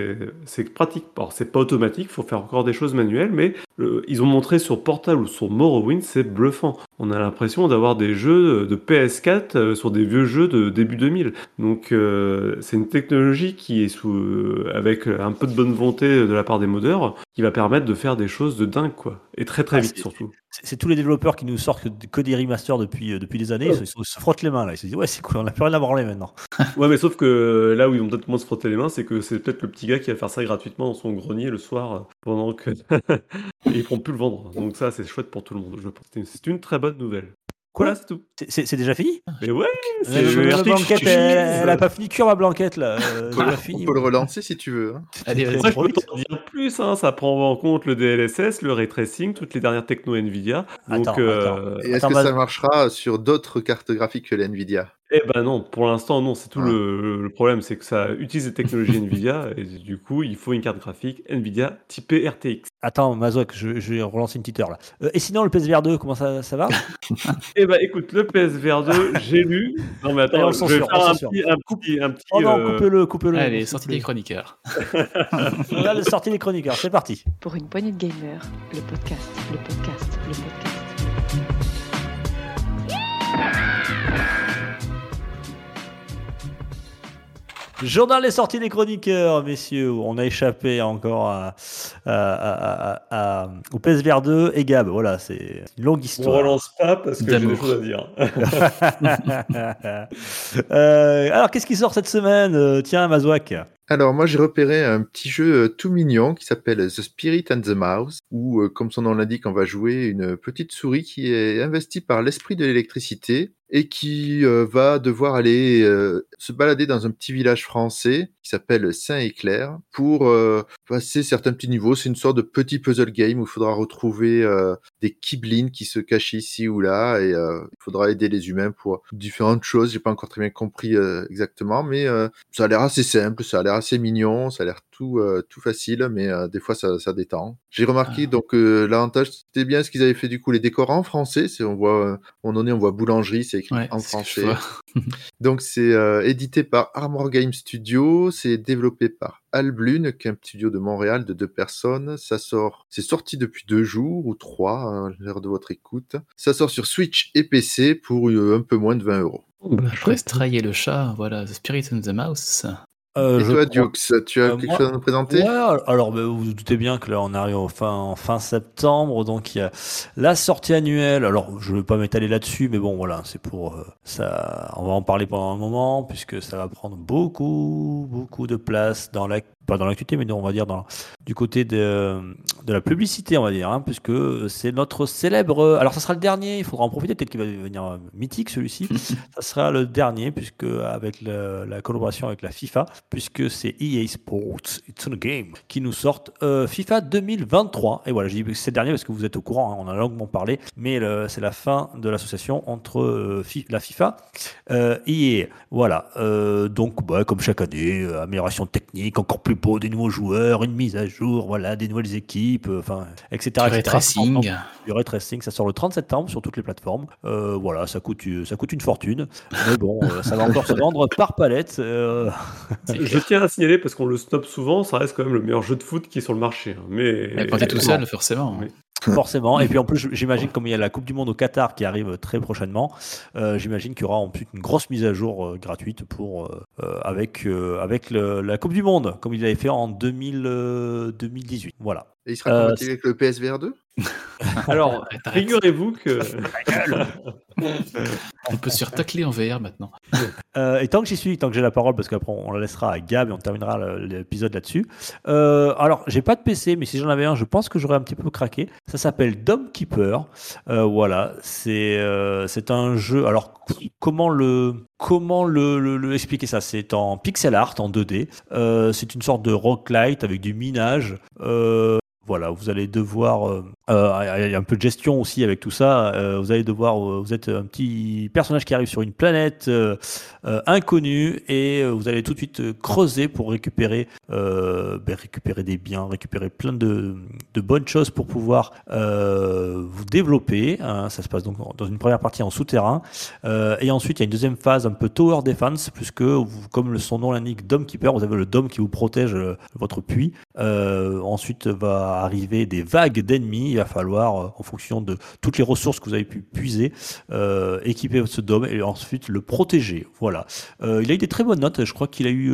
c'est pratique. Alors c'est pas automatique, faut faire encore des choses manuelles, mais euh, ils ont montré sur Portal ou sur Morrowind, c'est bluffant. On a l'impression d'avoir des jeux de PS4 euh, sur des vieux jeux de début 2000. Donc euh, c'est une technologie qui est sous, euh, avec un peu de bonne volonté de la part des modeurs, qui va permettre de faire des choses de dingue quoi, et très très Ah, vite surtout. C'est tous les développeurs qui nous sortent que, des remasters depuis, euh, depuis des années. Ils, se- ils se frottent les mains là. Ils se disent ouais c'est cool, on n'a plus rien à branler maintenant. Ouais, mais sauf que là où ils vont peut-être moins se frotter les mains, c'est que c'est peut-être le petit gars qui va faire ça gratuitement dans son grenier le soir euh, pendant que et ils pourront plus le vendre. Donc ça c'est chouette pour tout le monde. Je pense. C'est une- C'est très bonne nouvelle. Voilà, c'est tout. C'est- C'est c'est déjà fini? Mais ouais, c'est la RTX Blanquette, elle, elle a pas fini de cuire ma blanquette là. Euh, On c'est peut, on le relancer si tu veux. hein. Allez. Après, je peux vite. t'en dire plus, hein, ça prend en compte le DLSS, le ray tracing, toutes les dernières techno Nvidia. Donc, Attends, euh, attends. Et est-ce Attends, que bah- ça marchera sur d'autres cartes graphiques que la Nvidia? Eh ben non, pour l'instant non, c'est tout Ah. le, le problème, c'est que ça utilise des technologies Nvidia et du coup il faut une carte graphique Nvidia typée RTX. Attends, Mazouak, je, je vais relancer une petite heure là. Euh, et sinon, le PSVR 2, comment ça, ça va? Eh ben écoute, le PSVR 2, j'ai lu. Non mais Allez, on attends, le je vais censure, on faire un censure. petit, un petit, un petit, Oh non, euh, coupez-le, coupez-le. Allez, sortie des chroniqueurs. Là, sortie des chroniqueurs, c'est parti. Pour une poignée de gamers, le podcast, le podcast, le podcast. Journal des sorties des chroniqueurs, messieurs. On a échappé encore à, à- à- à- à- au PSVR 2 et Gab. Voilà, c'est une longue On histoire. relance pas parce que j'ai des choses à dire. Euh, alors, qu'est-ce qui sort cette semaine Euh, Tiens, Mazouak. Alors moi j'ai repéré un petit jeu euh, tout mignon qui s'appelle The Spirit and the Mouse, où comme son nom l'indique on va jouer une petite souris qui est investie par l'esprit de l'électricité et qui va devoir aller se balader dans un petit village français qui s'appelle Saint-Éclair pour euh, passer certains petits niveaux. C'est une sorte de petit puzzle game où il faudra retrouver euh, des kiblines qui se cachent ici ou là et euh, il faudra aider les humains pour différentes choses. J'ai pas encore très bien compris exactement, mais ça a l'air assez simple, ça a l'air assez mignon, ça a l'air tout, euh, tout facile, mais euh, des fois ça, ça détend. J'ai remarqué Ah. donc euh, l'avantage c'était bien ce qu'ils avaient fait du coup les décors en français, c'est on voit on en est on voit boulangerie, c'est écrit Ouais, en je français. Donc c'est euh, édité par Armor Game Studio, c'est développé par Alblune, qui est un studio de Montréal de deux personnes. Ça sort, c'est sorti depuis deux jours ou trois, hein, à l'heure de votre écoute. Ça sort sur Switch et PC pour euh, un peu moins de 20 euros. Stray et le chat, voilà, The Spirit and the Mouse. Euh, Et toi, crois- tu as Euh, quelque moi- chose à nous présenter? Ouais, alors bah, vous vous doutez bien que là on arrive en fin, en fin septembre, donc il y a la sortie annuelle. Alors je ne vais pas m'étaler là-dessus, mais bon voilà, c'est pour euh, ça. On va en parler pendant un moment puisque ça va prendre beaucoup, beaucoup de place dans la pas dans l'actualité, mais on va dire dans, du côté de, de la publicité, on va dire, hein, puisque c'est notre célèbre. Alors, ça sera le dernier, il faudra en profiter, peut-être qu'il va devenir euh, mythique celui-ci. ça sera le dernier, puisque avec le- la collaboration avec la FIFA, puisque c'est EA Sports, It's a Game, qui nous sortent euh, FIFA 2023. Et voilà, je dis que c'est le dernier parce que vous êtes au courant, hein, on a longuement parlé, mais c'est la fin de l'association entre euh, Fi- la FIFA euh, EA. Voilà, donc bah, comme chaque année, amélioration technique, encore plus beau, des nouveaux joueurs, une mise à jour, voilà, des nouvelles équipes, enfin, etc. Du ray etc. tracing. Du ray tracing, ça sort le 30 septembre sur toutes les plateformes. Voilà, ça coûte, ça coûte une fortune, mais bon, ça va encore se vendre par palette. euh, Je tiens à signaler parce qu'on le snob souvent, ça reste quand même le meilleur jeu de foot qui est sur le marché. hein. Mais Mais quand t'es tout seul, forcément. Oui. Forcément. Et puis en plus, j'imagine, comme il y a la Coupe du Monde au Qatar qui arrive très prochainement, euh, j'imagine qu'il y aura en plus une grosse mise à jour euh, gratuite pour, euh, avec, euh, avec le- la Coupe du Monde, comme il avait fait en 2000, euh, 2018. Voilà. Et il sera Euh, compatible avec le PSVR 2 Alors, figurez-vous que. On peut se faire tacler en VR maintenant. Euh, et tant que j'y suis, tant que j'ai la parole, parce qu'après on la laissera à Gab et on terminera l'épisode là-dessus. Euh, alors, j'ai pas de PC, mais si j'en avais un, je pense que j'aurais un petit peu craqué. Ça s'appelle Dome Keeper. Euh, voilà, c'est euh, c'est un jeu. Alors, comment le comment le, le- le expliquer ça? C'est en pixel art, en 2D. Euh, c'est une sorte de roguelite avec du minage. Euh, voilà, vous allez devoir. euh, euh, Il y a un peu de gestion aussi avec tout ça. Euh, vous allez devoir. euh, vous êtes un petit personnage qui arrive sur une planète inconnue et vous allez tout de suite creuser pour récupérer, ben, récupérer des biens, récupérer plein de, bonnes choses pour pouvoir vous développer. hein. ça se passe donc dans une première partie en souterrain. Et ensuite, il y a une deuxième phase un peu tower defense, puisque, comme son nom l'indique, Dome Keeper, vous avez le dôme qui vous protège votre puits. Ensuite, va arriver des vagues d'ennemis. Va falloir, euh, en fonction de toutes les ressources que vous avez pu puiser, euh, équiper ce dôme et ensuite le protéger. Voilà. Euh, il a eu des très bonnes notes. Je crois qu'il a eu,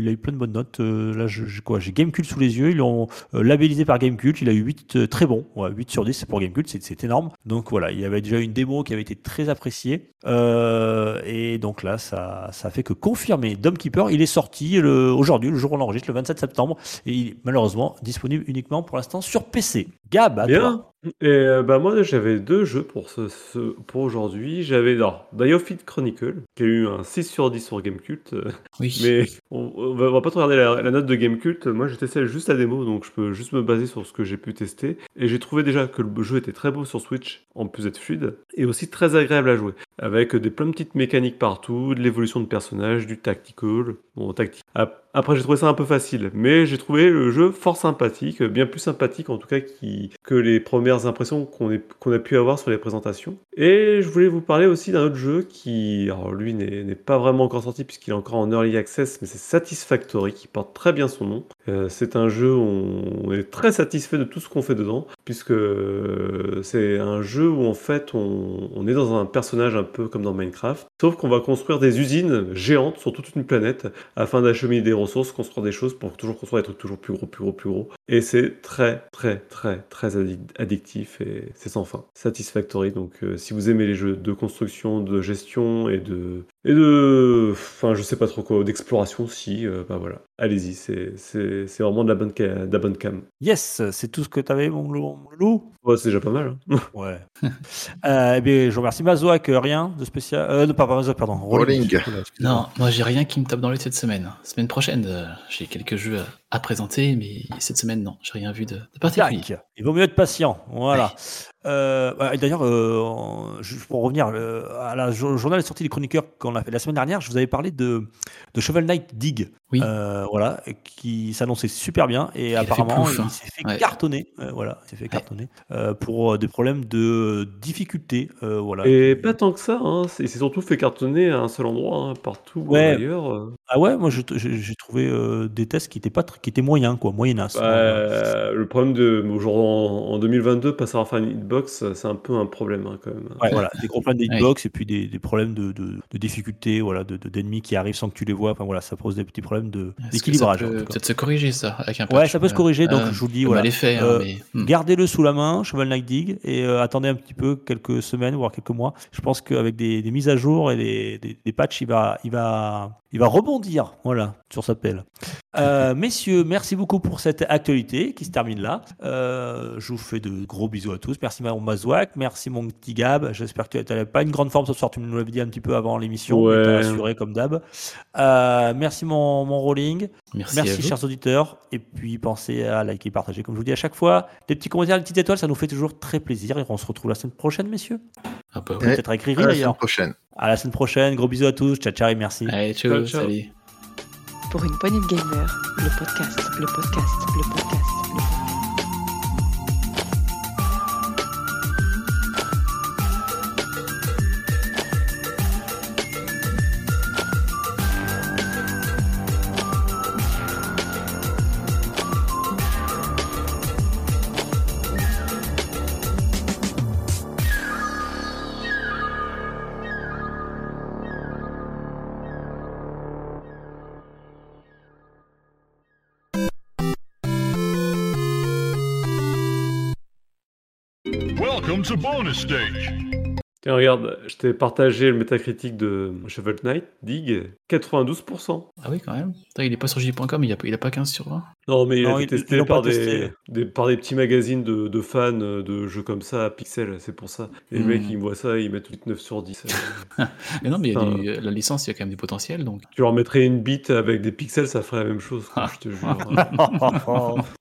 il a eu plein de bonnes notes. Là, j'ai quoi J'ai Gamecult sous les yeux. Ils l'ont labellisé par Gamecult. Il a eu 8 euh, très bons. Ouais, 8 sur 10 c'est pour Gamecult. C'est, énorme. Donc voilà, il y avait déjà une démo qui avait été très appréciée. Et donc là, ça, ça fait que confirmer Dome Keeper. Il est sorti aujourd'hui, le jour où on enregistre, le 27 septembre. Et il est malheureusement disponible uniquement pour l'instant sur PC. Gab, à. Bien. Et euh, bah moi j'avais deux jeux pour ce, ce- pour aujourd'hui. J'avais alors Biofit Chronicle qui a eu un 6 sur 10 sur Gamecult. euh, Oui. Mais on, on va, on va pas trop regarder la, la note de Gamecult. Moi j'ai testé juste la démo donc je peux juste me baser sur ce que j'ai pu tester. Et j'ai trouvé déjà que le jeu était très beau sur Switch en plus d'être fluide et aussi très agréable à jouer avec des plein de petites mécaniques partout, de l'évolution de personnages, du tactical. Bon, tactique. Ap- Après, j'ai trouvé ça un peu facile, mais j'ai trouvé le jeu fort sympathique, bien plus sympathique en tout cas que les premières impressions qu'on a pu avoir sur les présentations. Et je voulais vous parler aussi d'un autre jeu qui, alors lui n'est pas vraiment encore sorti puisqu'il est encore en early access, mais c'est Satisfactory qui porte très bien son nom. Euh, c'est un jeu où on est très satisfait de tout ce qu'on fait dedans, puisque euh, c'est un jeu où en fait on, est dans un personnage un peu comme dans Minecraft, sauf qu'on va construire des usines géantes sur toute une planète afin d'acheminer des ressources, construire des choses pour toujours construire des trucs toujours plus gros, plus gros, plus gros. Et c'est très, très, très, très addic- addictif et c'est sans fin. Satisfactory, donc euh, si vous aimez les jeux de construction, de gestion et de. Et de. Enfin, je sais pas trop quoi, d'exploration, si, euh, bah voilà. Allez-y, c'est c'est- c'est vraiment de la bonne, ca- de la bonne cam. Yes, c'est tout ce que tu avais, mon loup. mon loup. Ouais, c'est déjà pas mal. hein. Ouais. euh, eh bien, je remercie. Mazoak, euh, rien de spécial. Euh, non, pas Mazoak, pardon. Rolling. Excusez-moi. Non, moi j'ai rien qui me tape dans l'œil cette semaine. Semaine prochaine, euh, j'ai quelques jeux à, présenter, mais cette semaine, non, j'ai rien vu de, de particulier. Il vaut mieux être patient. Voilà. Euh, ouais, D'ailleurs, euh, pour revenir euh, à la jo- journal de sortie des chroniqueurs qu'on a fait la semaine dernière, je vous avais parlé de, de Shovel Knight Dig. Oui. Euh, voilà, qui s'annonçait super bien et apparemment plouf, il hein. s'est fait Ouais. cartonner. Euh, voilà, il s'est fait cartonner euh, pour des problèmes de difficulté. euh, voilà. Et pas tant que ça, hein. c'est c'est surtout fait cartonner à un seul endroit, hein, partout Ouais. ailleurs. Ah ouais, moi j'ai trouvé euh, des tests qui étaient pas tr- qui étaient moyens quoi, moyennas. Bah, le problème de aujourd'hui en, en 2022, pas savoir faire une hitbox, c'est un peu un problème hein, quand même. Ouais, voilà, des gros problèmes de Ouais. hitbox et puis des, des problèmes de, de, de difficulté, voilà, de de- d'ennemis qui arrivent sans que tu les vois. Enfin voilà, ça pose des petits problèmes d'équilibrage. peut peut-être se corriger ça avec un Ouais, patch ça peut se corriger. Donc je vous le dis, voilà, Mal est fait, hein, Euh, mais hmm. Gardez-le sous la main, Cheval Knight Dig, et euh, attendez un petit peu, quelques semaines, voire quelques mois. Je pense qu'avec des, des mises à jour et des, des, des patchs, il va, il, va, il va rebondir voilà, sur sa pelle. Euh, messieurs, merci beaucoup pour cette actualité qui se termine là. Euh, je vous fais de gros bisous à tous. Merci mon Mazouak, merci mon petit Gab. J'espère que tu n'avais pas une grande forme ce soir, tu nous l'avais dit un petit peu avant l'émission. Ouais. mais t'as assuré comme d'hab. Euh, merci mon, mon Rolling. Merci, Merci, à vous. chers auditeurs. Et puis pensez à liker, partager, comme je vous dis à chaque fois. Des petits commentaires, des petites étoiles, ça nous fait toujours très plaisir. Et on se retrouve la semaine prochaine, messieurs. Ah bah oui. Peut-être avec Riri À la semaine prochaine. À la semaine prochaine. Gros bisous à tous. Ciao, ciao et merci. Allez, ciao, Ciao, ciao. salut. Pour une poignée de gamers, le podcast, le podcast, le podcast, le podcast. A bonus stage. Tiens, regarde, je t'ai partagé le métacritique de Shovel Knight, Dig, 92%. Ah oui, quand même. Il est pas sur J.com, il a, pas- il a pas 15 sur 20. Non, mais il Non, a été ils testé par des, testé. des- par des petits magazines de, de fans de jeux comme ça, à Pixel, c'est pour ça. Et les Hmm. mecs, ils me voient ça, ils mettent 8, 9 sur 10. Euh, Mais non, mais il y a Putain. du- la licence, il y a quand même du potentiel, donc. tu leur mettrais une bite avec des pixels, ça ferait la même chose, quoi, je te jure.